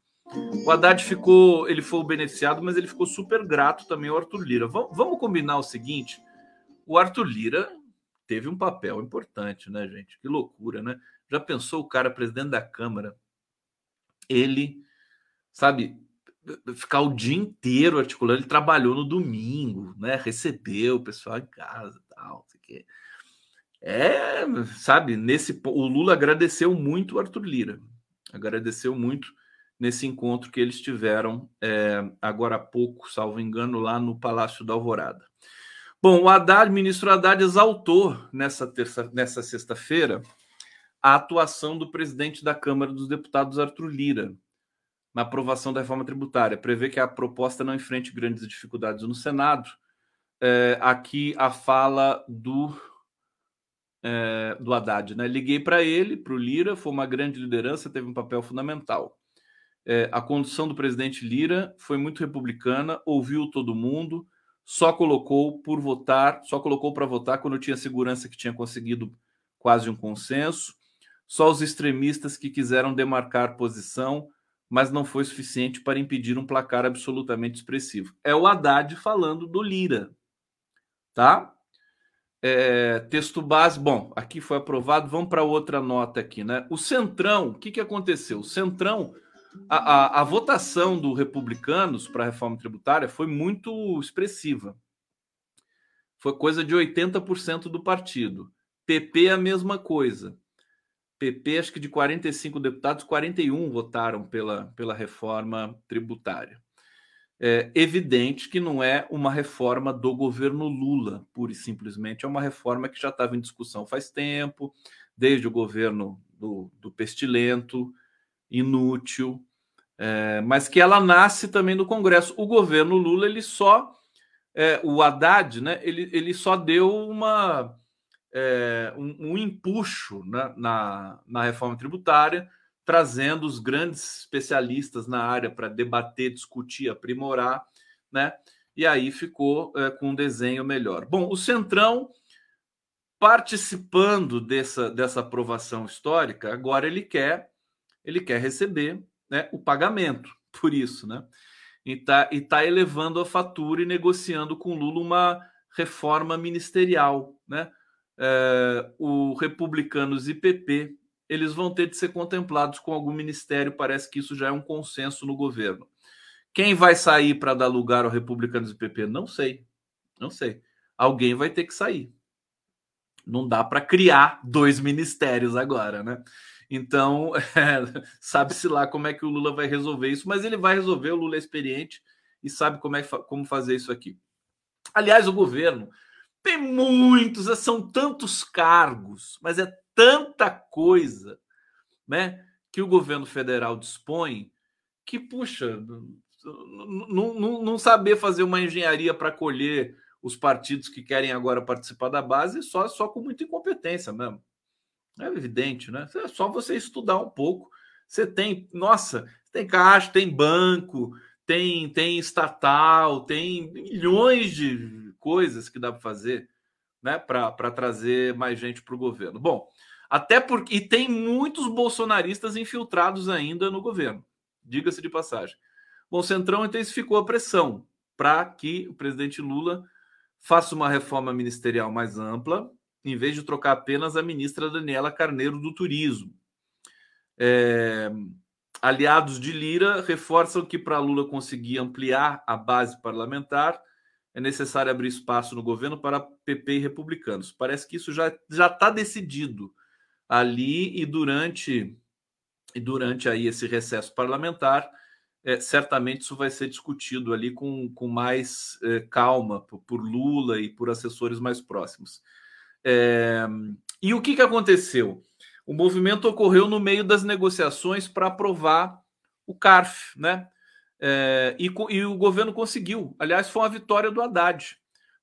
[SPEAKER 1] o Haddad ficou, ele foi o beneficiado, mas ele ficou super grato também ao Arthur Lira. Vamos, vamos combinar o seguinte: o Arthur Lira teve um papel importante, né, gente? Que loucura, né? Já pensou o cara, presidente da Câmara, ele, sabe, ficar o dia inteiro articulando, ele trabalhou no domingo, né? Recebeu o pessoal em casa, tal, sei que. É, sabe, nesse o Lula agradeceu muito o Arthur Lira. Agradeceu muito nesse encontro que eles tiveram é, agora há pouco, salvo engano, lá no Palácio da Alvorada. Bom, o Haddad, ministro Haddad, exaltou nessa terça, nessa sexta-feira a atuação do presidente da Câmara dos Deputados, Arthur Lira, na aprovação da reforma tributária. Prevê que a proposta não enfrente grandes dificuldades no Senado. É, aqui a fala do é, do Haddad, né? Liguei para ele, para o Lira, foi uma grande liderança, teve um papel fundamental. É, a condução do presidente Lira foi muito republicana, ouviu todo mundo, só colocou por votar, só colocou para votar quando tinha segurança que tinha conseguido quase um consenso. Só os extremistas que quiseram demarcar posição, mas não foi suficiente para impedir um placar absolutamente expressivo. É o Haddad falando do Lira, tá? É, texto base, bom, aqui foi aprovado. Vamos para outra nota aqui, né? O Centrão, o que, que aconteceu? O Centrão a, a, a votação do Republicanos para a reforma tributária foi muito expressiva. Foi coisa de 80% do partido. PP a mesma coisa. PP, acho que de 45 deputados, 41 votaram pela, pela reforma tributária. É evidente que não é uma reforma do governo Lula, pura e simplesmente, é uma reforma que já estava em discussão faz tempo, desde o governo do, do Pestilento, inútil, é, mas que ela nasce também no Congresso. O governo Lula, ele só, é, o Haddad, né, ele, ele só deu uma, é, um, um empuxo na, na, na reforma tributária, trazendo os grandes especialistas na área para debater, discutir, aprimorar, né? E aí ficou é, com um desenho melhor. Bom, o Centrão participando dessa, dessa aprovação histórica, agora ele quer ele quer receber né, o pagamento [LAUGHS] por isso, né? E está e tá elevando a fatura e negociando com Lula uma reforma ministerial, né? É, o Republicanos e PP eles vão ter de ser contemplados com algum ministério. Parece que isso já é um consenso no governo. Quem vai sair para dar lugar ao Republicanos e PP? Não sei, não sei. Alguém vai ter que sair. Não dá para criar dois ministérios agora, né? Então, é, [LAUGHS] sabe-se lá como é que o Lula vai resolver isso, mas ele vai resolver. O Lula é experiente e sabe como, é, como fazer isso aqui. Aliás, o governo tem muitos, são tantos cargos, mas é tanta coisa né, que o governo federal dispõe que, puxa, não saber fazer uma engenharia para colher os partidos que querem agora participar da base só, só com muita incompetência mesmo. É evidente, né? É só você estudar um pouco. Você tem, nossa, tem caixa, tem banco, tem, tem estatal, tem milhões de coisas que dá para fazer, né? Para trazer mais gente para o governo. Bom, até porque. E tem muitos bolsonaristas infiltrados ainda no governo, diga-se de passagem. Bom, o Centrão intensificou a pressão para que o presidente Lula faça uma reforma ministerial mais ampla, em vez de trocar apenas a ministra Daniela Carneiro do Turismo. É, aliados de Lira reforçam que para Lula conseguir ampliar a base parlamentar é necessário abrir espaço no governo para PP e republicanos. Parece que isso já está decidido ali e durante e durante aí esse recesso parlamentar é, certamente isso vai ser discutido ali com, com mais é, calma por, por Lula e por assessores mais próximos. É, e o que, que aconteceu? O movimento ocorreu no meio das negociações para aprovar o CARF, né? É, e, e, o governo conseguiu. Aliás, foi uma vitória do Haddad,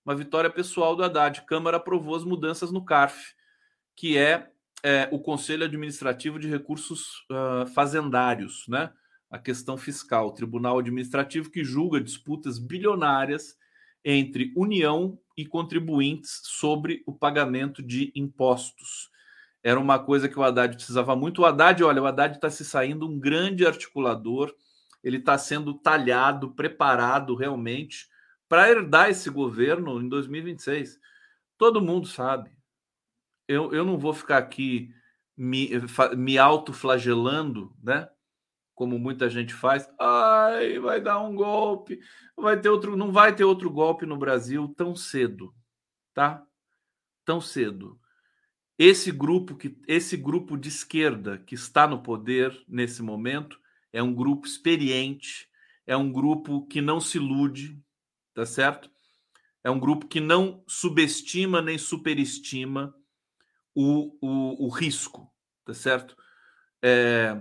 [SPEAKER 1] uma vitória pessoal do Haddad. Câmara aprovou as mudanças no CARF, que é, é o Conselho Administrativo de Recursos uh, Fazendários, né? A questão fiscal, o Tribunal Administrativo que julga disputas bilionárias entre União e contribuintes sobre o pagamento de impostos. Era uma coisa que o Haddad precisava muito. O Haddad, olha, o Haddad está se saindo um grande articulador, ele está sendo talhado, preparado realmente para herdar esse governo em 2026. Todo mundo sabe, eu, eu não vou ficar aqui me, me autoflagelando, né? Como muita gente faz. Ai, vai dar um golpe, vai ter outro, não vai ter outro golpe no Brasil tão cedo, tá? Tão cedo. Esse grupo que esse grupo de esquerda que está no poder nesse momento é um grupo experiente, é um grupo que não se ilude, tá certo? É um grupo que não subestima nem superestima o, o, o risco, tá certo? É,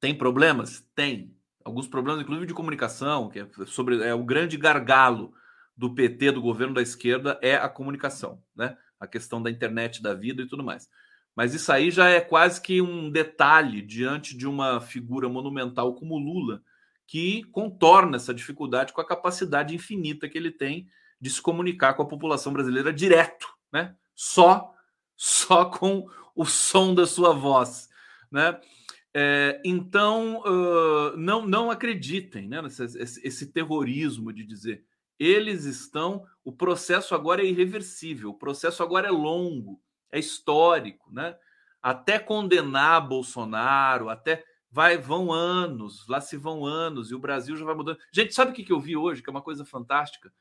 [SPEAKER 1] tem problemas? Tem. Alguns problemas, inclusive de comunicação, que é sobre é o grande gargalo do PT, do governo da esquerda, é a comunicação, né? A questão da internet da vida e tudo mais. Mas isso aí já é quase que um detalhe diante de uma figura monumental como Lula, que contorna essa dificuldade com a capacidade infinita que ele tem de se comunicar com a população brasileira direto, né? Só só com o som da sua voz, né? É, então, uh, não, não acreditem né, nesse, esse, esse, terrorismo de dizer eles estão. O processo agora é irreversível, o processo agora é longo, é histórico, né? Até condenar Bolsonaro, até vai vão anos, lá se vão anos e o Brasil já vai mudando. Gente, sabe o que, eu vi hoje? Que é uma coisa fantástica.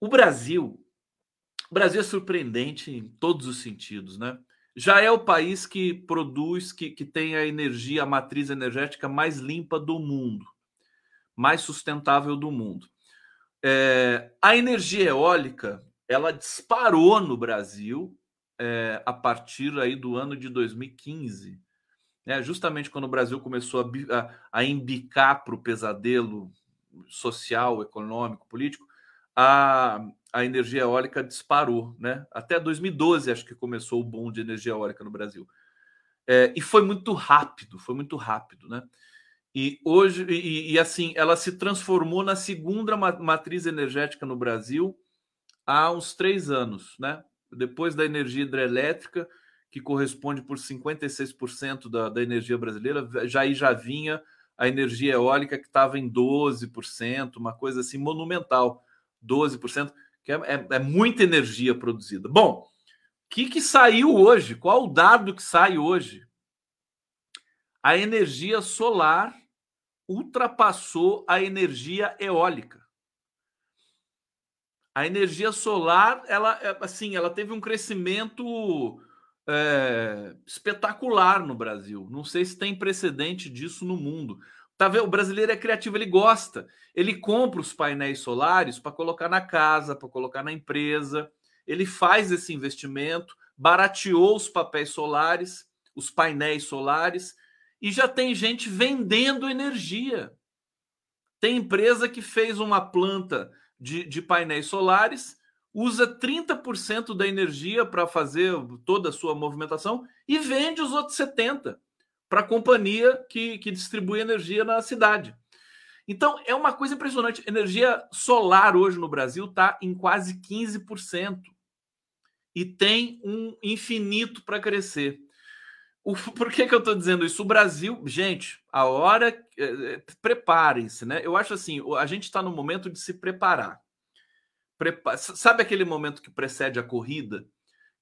[SPEAKER 1] O Brasil o Brasil é surpreendente em todos os sentidos, né? Já é o país que produz, que, que tem a energia, a matriz energética mais limpa do mundo, mais sustentável do mundo. É, a energia eólica, ela disparou no Brasil é, a partir aí do ano de 2015, né? justamente quando o Brasil começou a, a, a embicar para o pesadelo social, econômico, político, a, a energia eólica disparou, né? Até 2012 acho que começou o boom de energia eólica no Brasil. É, e foi muito rápido, foi muito rápido, né? E hoje, e, e, assim, ela se transformou na segunda matriz energética no Brasil há uns três anos, né? Depois da energia hidrelétrica, que corresponde por 56% da, da energia brasileira, já aí já vinha a energia eólica que estava em 12%, uma coisa assim monumental, 12% que é, é, é muita energia produzida. Bom, o que, que saiu hoje? Qual o dado que sai hoje? A energia solar ultrapassou a energia eólica. A energia solar, ela é, assim, ela teve um crescimento é, espetacular no Brasil. Não sei se tem precedente disso no mundo. Tá vendo? O brasileiro é criativo, ele gosta. Ele compra os painéis solares para colocar na casa, para colocar na empresa. Ele faz esse investimento, barateou os papéis solares, os painéis solares, e já tem gente vendendo energia. Tem empresa que fez uma planta de, de painéis solares, usa 30% da energia para fazer toda a sua movimentação e vende os outros 70% para a companhia que, que distribui energia na cidade. Então, é uma coisa impressionante. Energia solar hoje no Brasil está em quase 15%. E tem um infinito para crescer. [LAUGHS] Por que, que eu estou dizendo isso? O Brasil, gente, a hora. É, preparem-se, né? Eu acho assim: a gente está no momento de se preparar. Prepa Sabe aquele momento que precede a corrida?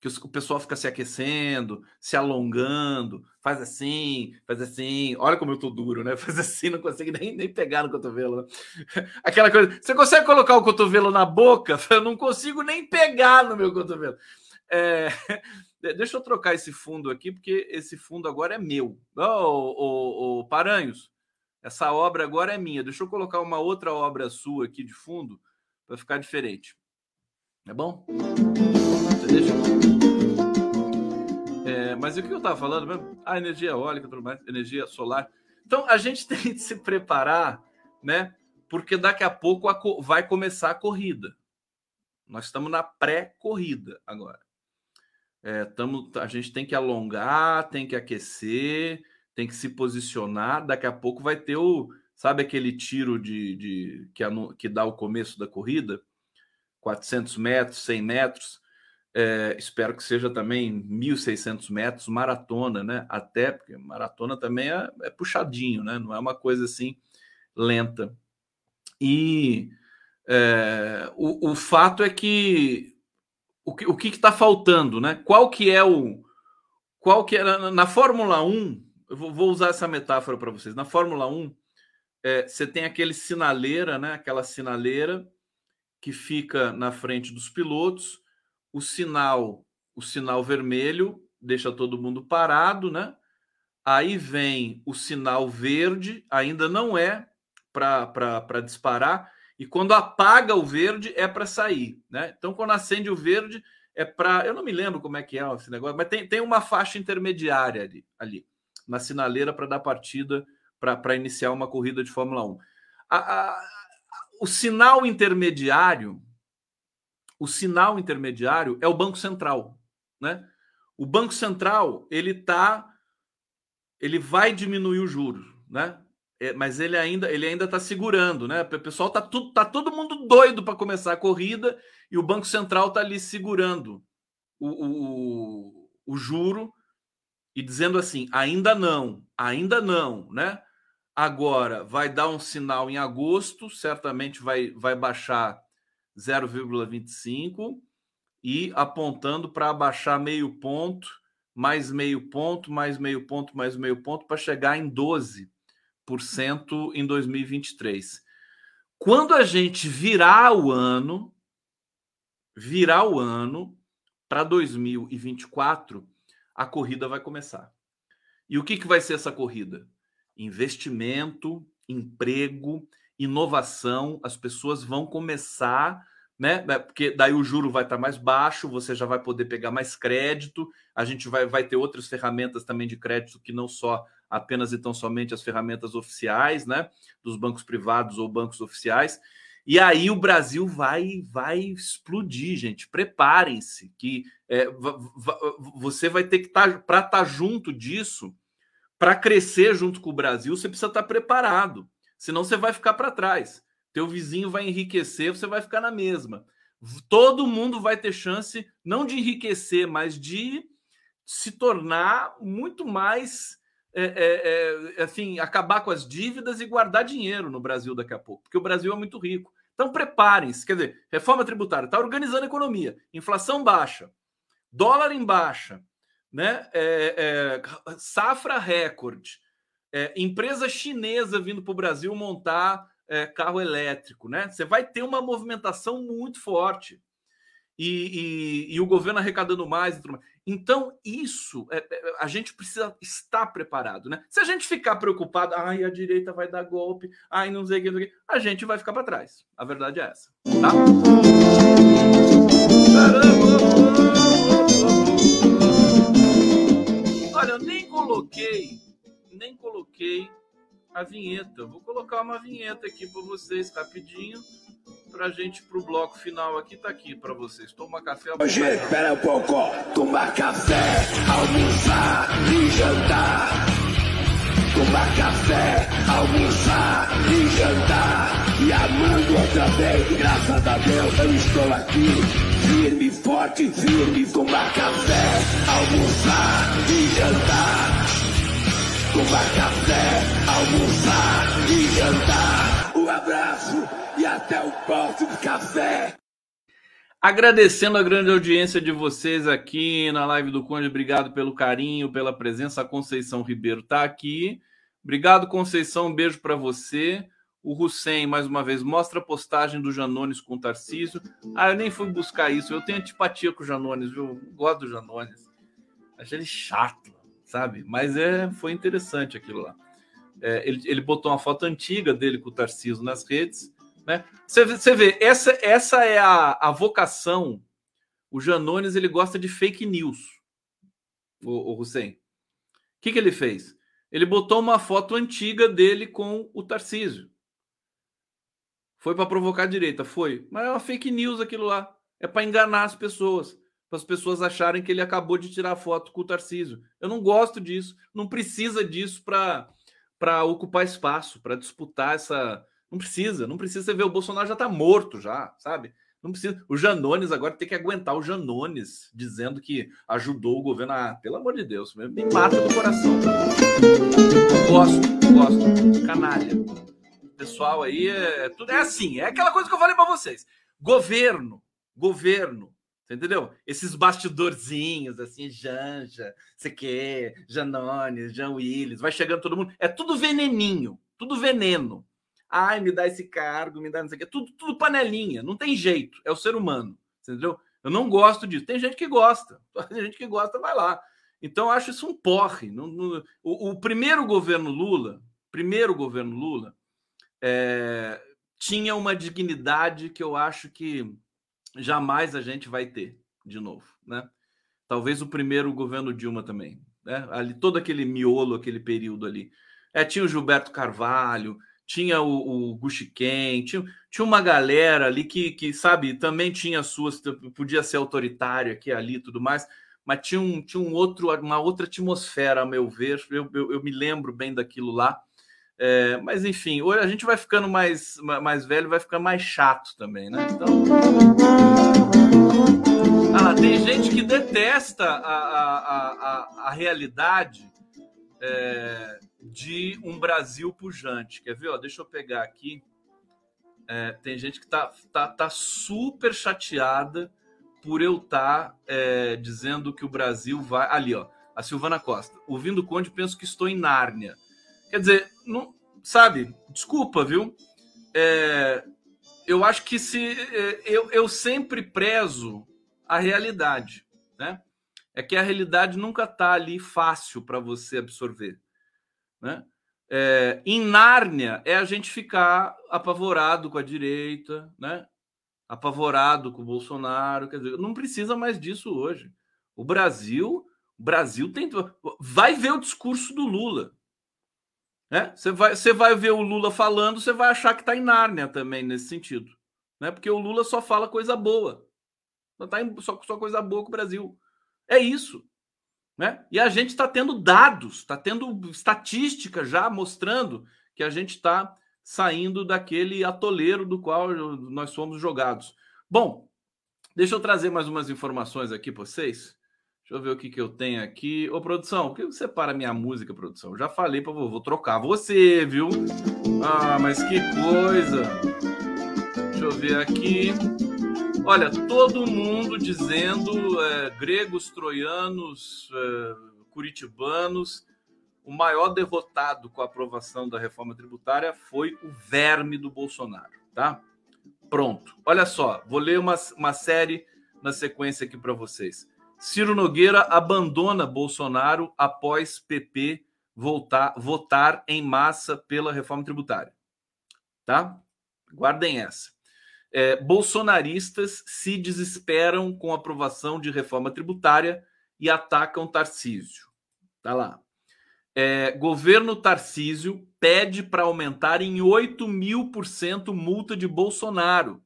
[SPEAKER 1] que o pessoal fica se aquecendo, se alongando, faz assim, faz assim. Olha como eu tô duro, né? [LAUGHS] Faz assim, não consegue nem, nem pegar no cotovelo. Né? [LAUGHS] Aquela coisa. Você consegue colocar o cotovelo na boca? Eu não consigo nem pegar no meu cotovelo. É, deixa eu trocar esse fundo aqui, porque esse fundo agora é meu. Ô, oh, oh, oh, Paranhos, essa obra agora é minha. Deixa eu colocar uma outra obra sua aqui de fundo para ficar diferente. É bom? Você deixa. É, mas o que eu estava falando mesmo? A energia eólica, tudo mais, energia solar. Então a gente [LAUGHS] tem de se preparar, né? Porque daqui a pouco a, vai começar a corrida. Nós estamos na pré-corrida agora. É, tamo, a gente tem que alongar, tem que aquecer, tem que se posicionar. Daqui a pouco vai ter o, sabe aquele tiro de, de que, que dá o começo da corrida, 400 metros, 100 metros é, espero que seja também 1.600 metros, maratona, né? Até porque maratona também é, é, puxadinho, né? Não é uma coisa assim lenta. E é, o, o fato é que o que o está faltando, né? Qual que é o qual que é na Fórmula 1? Eu vou, usar essa metáfora para vocês. Na Fórmula 1, é, você tem aquele sinaleira, né? Aquela sinaleira que fica na frente dos pilotos. O sinal, o sinal vermelho deixa todo mundo parado, né? Aí vem o sinal verde, ainda não é para disparar, e quando apaga o verde é para sair, né? Então, quando acende o verde, é para. Eu não me lembro como é que é esse negócio, mas tem, tem uma faixa intermediária ali, ali na sinaleira para dar partida, para iniciar uma corrida de Fórmula 1. A, a, o sinal intermediário, o sinal intermediário é o Banco Central, né? O Banco Central ele tá, ele vai diminuir o juro, né? É, mas ele ainda ele ainda está segurando, né? O pessoal tá tudo tá todo mundo doido para começar a corrida e o Banco Central está ali segurando o, o, o juro e dizendo assim: ainda não, ainda não, né? Agora vai dar um sinal em agosto, certamente vai, vai baixar 0,25 e apontando para baixar meio ponto, mais meio ponto, mais meio ponto, mais meio ponto, para chegar em 12% em 2023. Quando a gente virar o ano, virar o ano para 2024, a corrida vai começar. E o que, que vai ser essa corrida? Investimento, emprego, inovação. As pessoas vão começar, né? né porque daí o juro vai estar mais baixo, você já vai poder pegar mais crédito. A gente vai, vai ter outras ferramentas também de crédito que não só apenas e tão somente as ferramentas oficiais, né? Dos bancos privados ou bancos oficiais. E aí o Brasil vai vai explodir, gente. Preparem-se, que é, você vai ter que estar tá, para estar tá junto disso, para crescer junto com o Brasil, você precisa estar tá preparado. Senão você vai ficar para trás. Teu vizinho vai enriquecer, você vai ficar na mesma. Todo mundo vai ter chance não de enriquecer, mas de se tornar muito mais é, é, é, assim, acabar com as dívidas e guardar dinheiro no Brasil daqui a pouco, porque o Brasil é muito rico. Então preparem-se, quer dizer, reforma tributária está organizando a economia, inflação baixa, dólar em baixa, né? É, é, safra recorde, é, empresa chinesa vindo para o Brasil montar é, carro elétrico, né? Você vai ter uma movimentação muito forte e, e, e o governo arrecadando mais. Então, isso é, é, a gente precisa estar preparado, né? Se a gente ficar preocupado, ai, a direita vai dar golpe, ai, não sei o que, a gente vai ficar para trás. A verdade é essa, tá? Olha, eu nem coloquei, nem coloquei a vinheta. Vou colocar uma vinheta aqui para vocês rapidinho pra gente pro bloco final aqui, tá aqui pra vocês. Toma café.
[SPEAKER 2] Hoje, espera um pouco. Tomar café, almoçar e jantar. Tomar café, almoçar e jantar. E amando outra vez, graças a Deus eu estou aqui. Firme, forte, firme. Tomar café, almoçar e jantar. Tomar café, almoçar e jantar. Abraço e até o próximo café.
[SPEAKER 1] Agradecendo a grande audiência de vocês aqui na live do Conde, obrigado pelo carinho, pela presença. A Conceição Ribeiro está aqui. Obrigado, Conceição. Um beijo para você. O Hussein, mais uma vez, mostra a postagem do Janones com o Tarcísio. Ah, eu nem fui buscar isso. Eu tenho antipatia com o Janones, viu? Gosto do Janones. Achei ele chato, sabe? Mas é, foi interessante aquilo lá. É, ele, ele botou uma foto antiga dele com o Tarcísio nas redes né? Você, você vê, essa, essa é a, a vocação. O Janones ele gosta de fake news, o, o Hussein. O que, que ele fez? Ele botou uma foto antiga dele com o Tarcísio. Foi para provocar a direita? Foi. Mas é uma fake news aquilo lá. É para enganar as pessoas. Para as pessoas acharem que ele acabou de tirar foto com o Tarcísio. Eu não gosto disso. Não precisa disso para ocupar espaço, para disputar essa, não precisa, não precisa você ver. O Bolsonaro já está morto, já, sabe? Não precisa. O Janones agora tem que aguentar o Janones dizendo que ajudou o governo. Ah, pelo amor de Deus, me mata do coração. Gosto, gosto. Canalha. Pessoal aí é tudo é assim. É aquela coisa que eu falei para vocês. Governo, governo entendeu? Esses bastidorzinhos, assim, Janja, que, Janones, Jean Willis, vai chegando todo mundo. É tudo veneninho, tudo veneno. Ai, me dá esse cargo, me dá não sei o quê. Tudo, tudo panelinha, não tem jeito. É o ser humano, entendeu? Eu não gosto disso. Tem gente que gosta. [LAUGHS] Tem gente que gosta, vai lá. Então, acho isso um porre. O, o, primeiro governo Lula, primeiro governo Lula, é, tinha uma dignidade que eu acho que jamais a gente vai ter de novo, né? Talvez o primeiro governo Dilma também, né? Ali todo aquele miolo, aquele período ali. É, tinha o Gilberto Carvalho, tinha o, o Guxiquem, tinha, tinha uma galera ali que, que, sabe, também tinha suas, podia ser autoritário aqui ali tudo mais, mas tinha, um, tinha um outro, uma outra atmosfera, a meu ver. Eu, eu, eu me lembro bem daquilo lá. É, mas enfim, hoje a gente vai ficando mais, mais velho, vai ficar mais chato também, né? Então. Ah, tem gente que detesta a, a, a, a realidade é, de um Brasil pujante. Quer ver? Ó, deixa eu pegar aqui. É, tem gente que tá, tá, tá super chateada por eu estar tá, é, dizendo que o Brasil vai. Ali, ó, a Silvana Costa. Ouvindo o Conde, penso que estou em Nárnia. Quer dizer, não, sabe, desculpa, viu? É, eu acho que se é, eu, eu sempre prezo a realidade, né? É que a realidade nunca está ali fácil para você absorver, né? É, em Nárnia é a gente ficar apavorado com a direita, né? Apavorado com o Bolsonaro, quer dizer, não precisa mais disso hoje. O Brasil, o Brasil tem vai ver o discurso do Lula. Né? Você, vai, você vai ver o Lula falando, você vai achar que está em Nárnia também, nesse sentido. Né? Porque o Lula só fala coisa boa. Só, tá só, só coisa boa com o Brasil. É isso. Né? E a gente está tendo dados, está tendo estatística já mostrando que a gente está saindo daquele atoleiro do qual nós fomos jogados. Bom, deixa eu trazer mais umas informações aqui para vocês. Deixa eu ver o que, que eu tenho aqui. Ô, produção, por que você para minha música, produção? Já falei para vou trocar você, viu? Ah, mas que coisa. Deixa eu ver aqui. Olha, todo mundo dizendo é, gregos, troianos, é, curitibanos. O maior derrotado com a aprovação da reforma tributária foi o verme do Bolsonaro, tá? Pronto. Olha só, vou ler uma, uma série na sequência aqui para vocês. Ciro Nogueira abandona Bolsonaro após PP voltar, votar em massa pela reforma tributária. Tá? Guardem essa. É, bolsonaristas se desesperam com a aprovação de reforma tributária e atacam Tarcísio. Tá lá. É, governo Tarcísio pede para aumentar em 8 mil por cento multa de Bolsonaro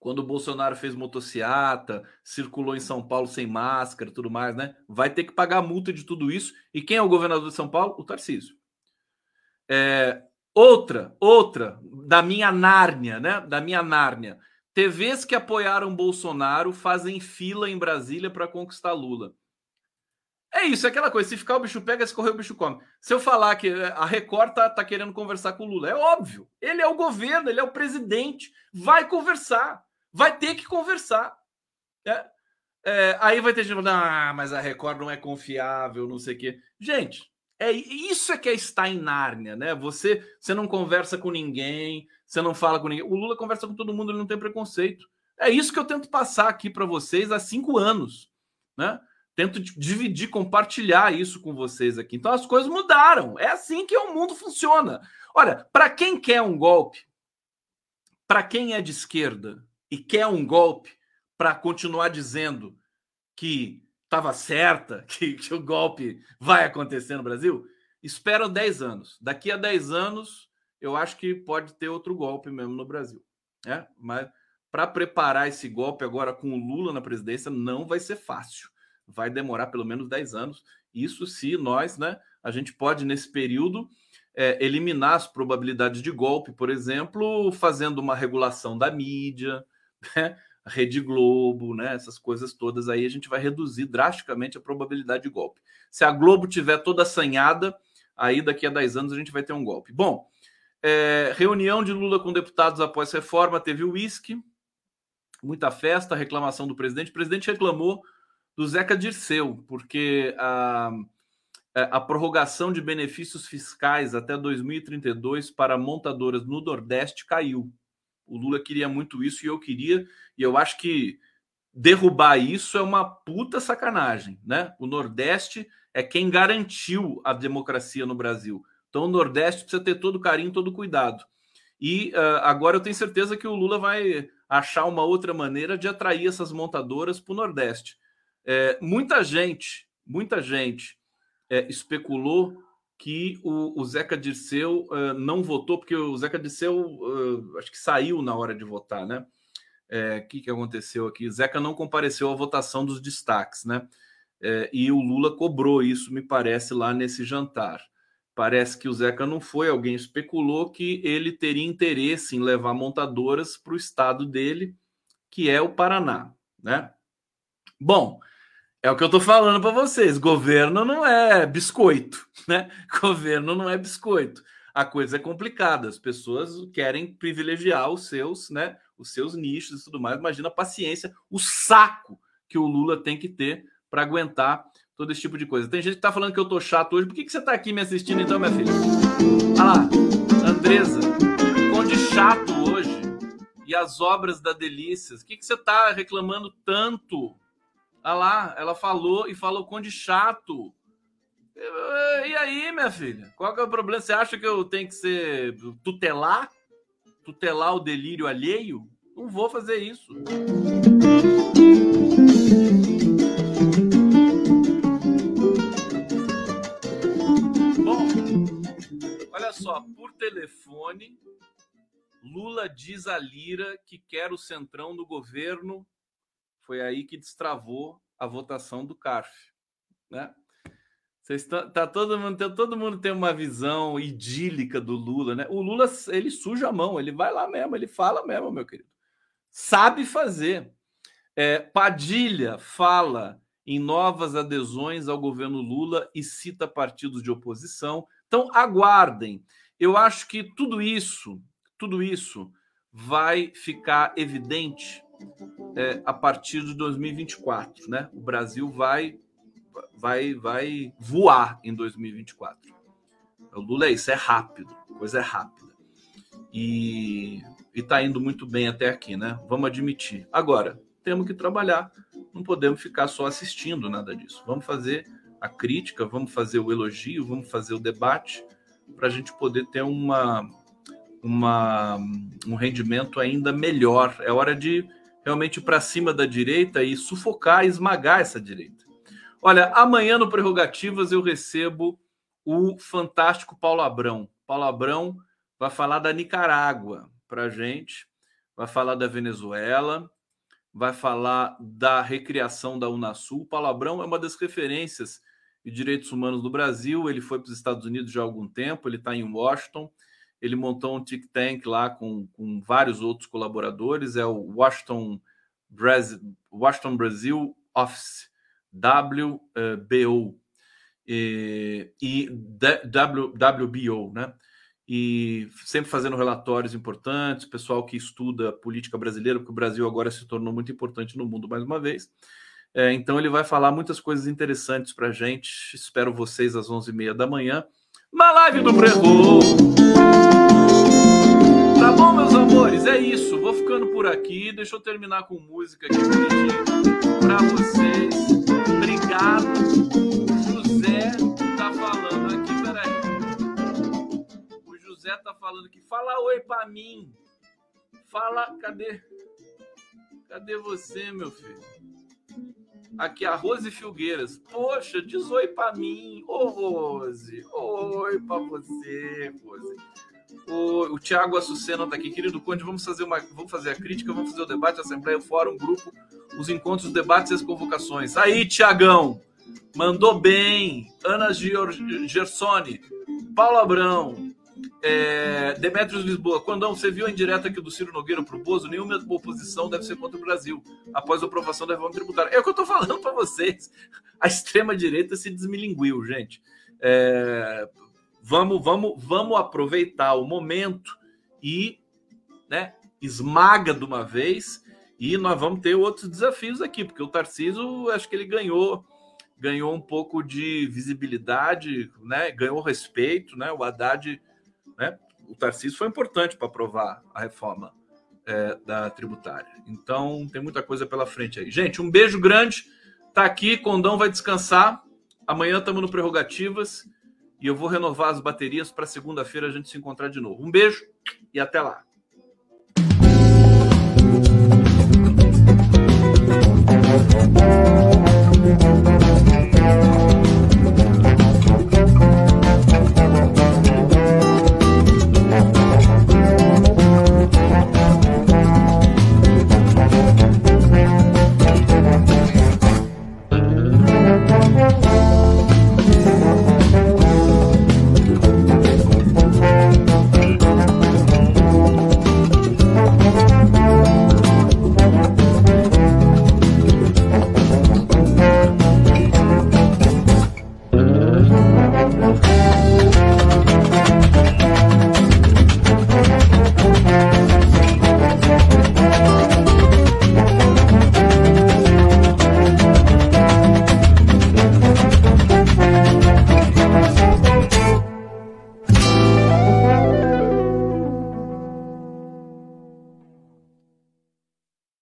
[SPEAKER 1] quando o Bolsonaro fez motociata, circulou em São Paulo sem máscara, tudo mais, né? Vai ter que pagar a multa de tudo isso. E quem é o governador de São Paulo? O Tarcísio. É, outra, outra da minha Nárnia, né? Da minha Nárnia. TVs que apoiaram Bolsonaro fazem fila em Brasília para conquistar Lula. É isso, é aquela coisa. Se ficar o bicho pega, se correr o bicho come. Se eu falar que a Record tá, tá querendo conversar com o Lula, é óbvio. Ele é o governo, ele é o presidente. Vai conversar vai ter que conversar. É, é, aí vai ter gente falando, ah, mas a Record não é confiável, não sei o quê. Gente, é isso é que é estar em Nárnia, né? Você, você não conversa com ninguém, você não fala com ninguém. O Lula conversa com todo mundo, ele não tem preconceito. É isso que eu tento passar aqui para vocês há cinco anos, né? Tento dividir, compartilhar isso com vocês aqui. Então as coisas mudaram. É assim que o mundo funciona. Olha, para quem quer um golpe, para quem é de esquerda, e quer um golpe para continuar dizendo que estava certa, [LAUGHS] que, que, o golpe vai acontecer no Brasil, espera 10 anos. Daqui a 10 anos, eu acho que pode ter outro golpe mesmo no Brasil. Né? Mas para preparar esse golpe agora com o Lula na presidência não vai ser fácil. Vai demorar pelo menos 10 anos. Isso se nós, né? A gente pode, nesse período, é, eliminar as probabilidades de golpe, por exemplo, fazendo uma regulação da mídia, né? Rede Globo, né? Essas coisas todas aí a gente vai reduzir drasticamente a probabilidade de golpe. Se a Globo tiver toda assanhada, aí daqui a 10 anos a gente vai ter um golpe. Bom, é, reunião de Lula com deputados após reforma teve uísque. muita festa, reclamação do presidente. O presidente reclamou do Zeca Dirceu, porque a, a prorrogação de benefícios fiscais até 2032 para montadoras no Nordeste caiu. O Lula queria muito isso e eu queria, e eu acho que derrubar isso é uma puta sacanagem, né? O Nordeste é quem garantiu a democracia no Brasil. Então o Nordeste precisa ter todo carinho, todo cuidado. E uh, agora eu tenho certeza que o Lula vai achar uma outra maneira de atrair essas montadoras para o Nordeste. É, muita gente, muita gente é, especulou que o, o Zeca Dirceu uh, não votou, porque o Zeca Dirceu uh, acho que saiu na hora de votar, né? O é, que, que aconteceu aqui? Zeca não compareceu à votação dos destaques, né? É, e o Lula cobrou isso, me parece, lá nesse jantar. Parece que o Zeca não foi, alguém especulou que ele teria interesse em levar montadoras para o estado dele, que é o Paraná, né? Bom, é o que eu estou falando para vocês. Governo não é biscoito, né? [LAUGHS] Governo não é biscoito. A coisa é complicada. As pessoas querem privilegiar os seus, né? Os seus nichos e tudo mais. Imagina a paciência, o saco que o Lula tem que ter para aguentar todo esse tipo de coisa. Tem gente que está falando que eu tô chato hoje. Por que, que você está aqui me assistindo então, minha filha? Olha lá, Andresa, conde chato hoje. E as obras da Delícias. O que, que você está reclamando tanto? Olha lá, ela falou e falou conde chato. E aí, minha filha? Qual que é o problema? Você acha que eu tenho que ser tutelar? Tutelar o delírio alheio? Não vou fazer isso. Bom, olha só, por telefone, Lula diz a Lira que quer o centrão no governo foi aí que destravou a votação do CARF, né? Vocês tá, tá todo mundo tem, todo mundo tem uma visão idílica do Lula, né? O Lula ele suja a mão, ele vai lá mesmo, ele fala mesmo, meu querido. Sabe fazer. É, Padilha fala em novas adesões ao governo Lula e cita partidos de oposição. Então aguardem. Eu acho que tudo isso, tudo isso vai ficar evidente é, a partir de 2024, né? O Brasil vai vai vai voar em 2024. O Lula é isso, é rápido, coisa é rápida. E está indo muito bem até aqui, né? Vamos admitir. Agora, temos que trabalhar, não podemos ficar só assistindo nada disso. Vamos fazer a crítica, vamos fazer o elogio, vamos fazer o debate para a gente poder ter uma, uma, um rendimento ainda melhor. É hora de realmente para cima da direita e sufocar, esmagar essa direita. Olha, amanhã no Prerrogativas eu recebo o fantástico Paulo Abrão. Paulo Abrão vai falar da Nicarágua para gente, vai falar da Venezuela, vai falar da recriação da Unasul. Paulo Abrão é uma das referências de direitos humanos do Brasil. Ele foi para os Estados Unidos já há algum tempo, ele está em Washington ele montou um think tank lá com, com vários outros colaboradores, é o Washington, Brasil, Washington Office, WBO, e, e WBO, né? E sempre fazendo relatórios importantes, pessoal que estuda política brasileira, porque o Brasil agora se tornou muito importante no mundo mais uma vez. É, então ele vai falar muitas coisas interessantes para a gente. Espero vocês às 11h30 da manhã na live do Prevô. Bom, meus amores? É isso. Vou ficando por aqui. Deixa eu terminar com música aqui para vocês. Obrigado. José tá falando aqui, peraí. O José tá falando aqui. Fala oi para mim. Fala, cadê? Cadê você, meu filho? Aqui, a Rose Filgueiras. Poxa, diz oi pra mim. Ô, Rose. Oi pra você, Rose. O, o Tiago Açucena tá aqui. Querido Conde, vamos fazer, uma, vamos fazer a crítica, vamos fazer o debate, a Assembleia, o Fórum, o Grupo, os encontros, os debates e as convocações. Aí, Tiagão. Mandou bem. Ana Gersoni. Paulo Abrão. É, Demetrios Lisboa, quando você viu a indireta aqui do Ciro Nogueira pro Bozo, nenhuma oposição deve ser contra o Brasil após a aprovação da reforma tributária. É o que eu estou falando para vocês. A extrema-direita se desmilinguiu, gente. É, vamos, vamos, vamos aproveitar o momento e né, esmaga de uma vez E nós vamos ter outros desafios aqui, porque o Tarcísio, acho que ele ganhou ganhou um pouco de visibilidade, né? ganhou respeito. Né? O Haddad, né? o Tarcísio foi importante para aprovar a reforma é, da tributária. Então, tem muita coisa pela frente aí. Gente, um beijo grande. Tá aqui, Condão vai descansar. Amanhã estamos no Prerrogativas e eu vou renovar as baterias para segunda-feira a gente se encontrar de novo. Um beijo e até lá.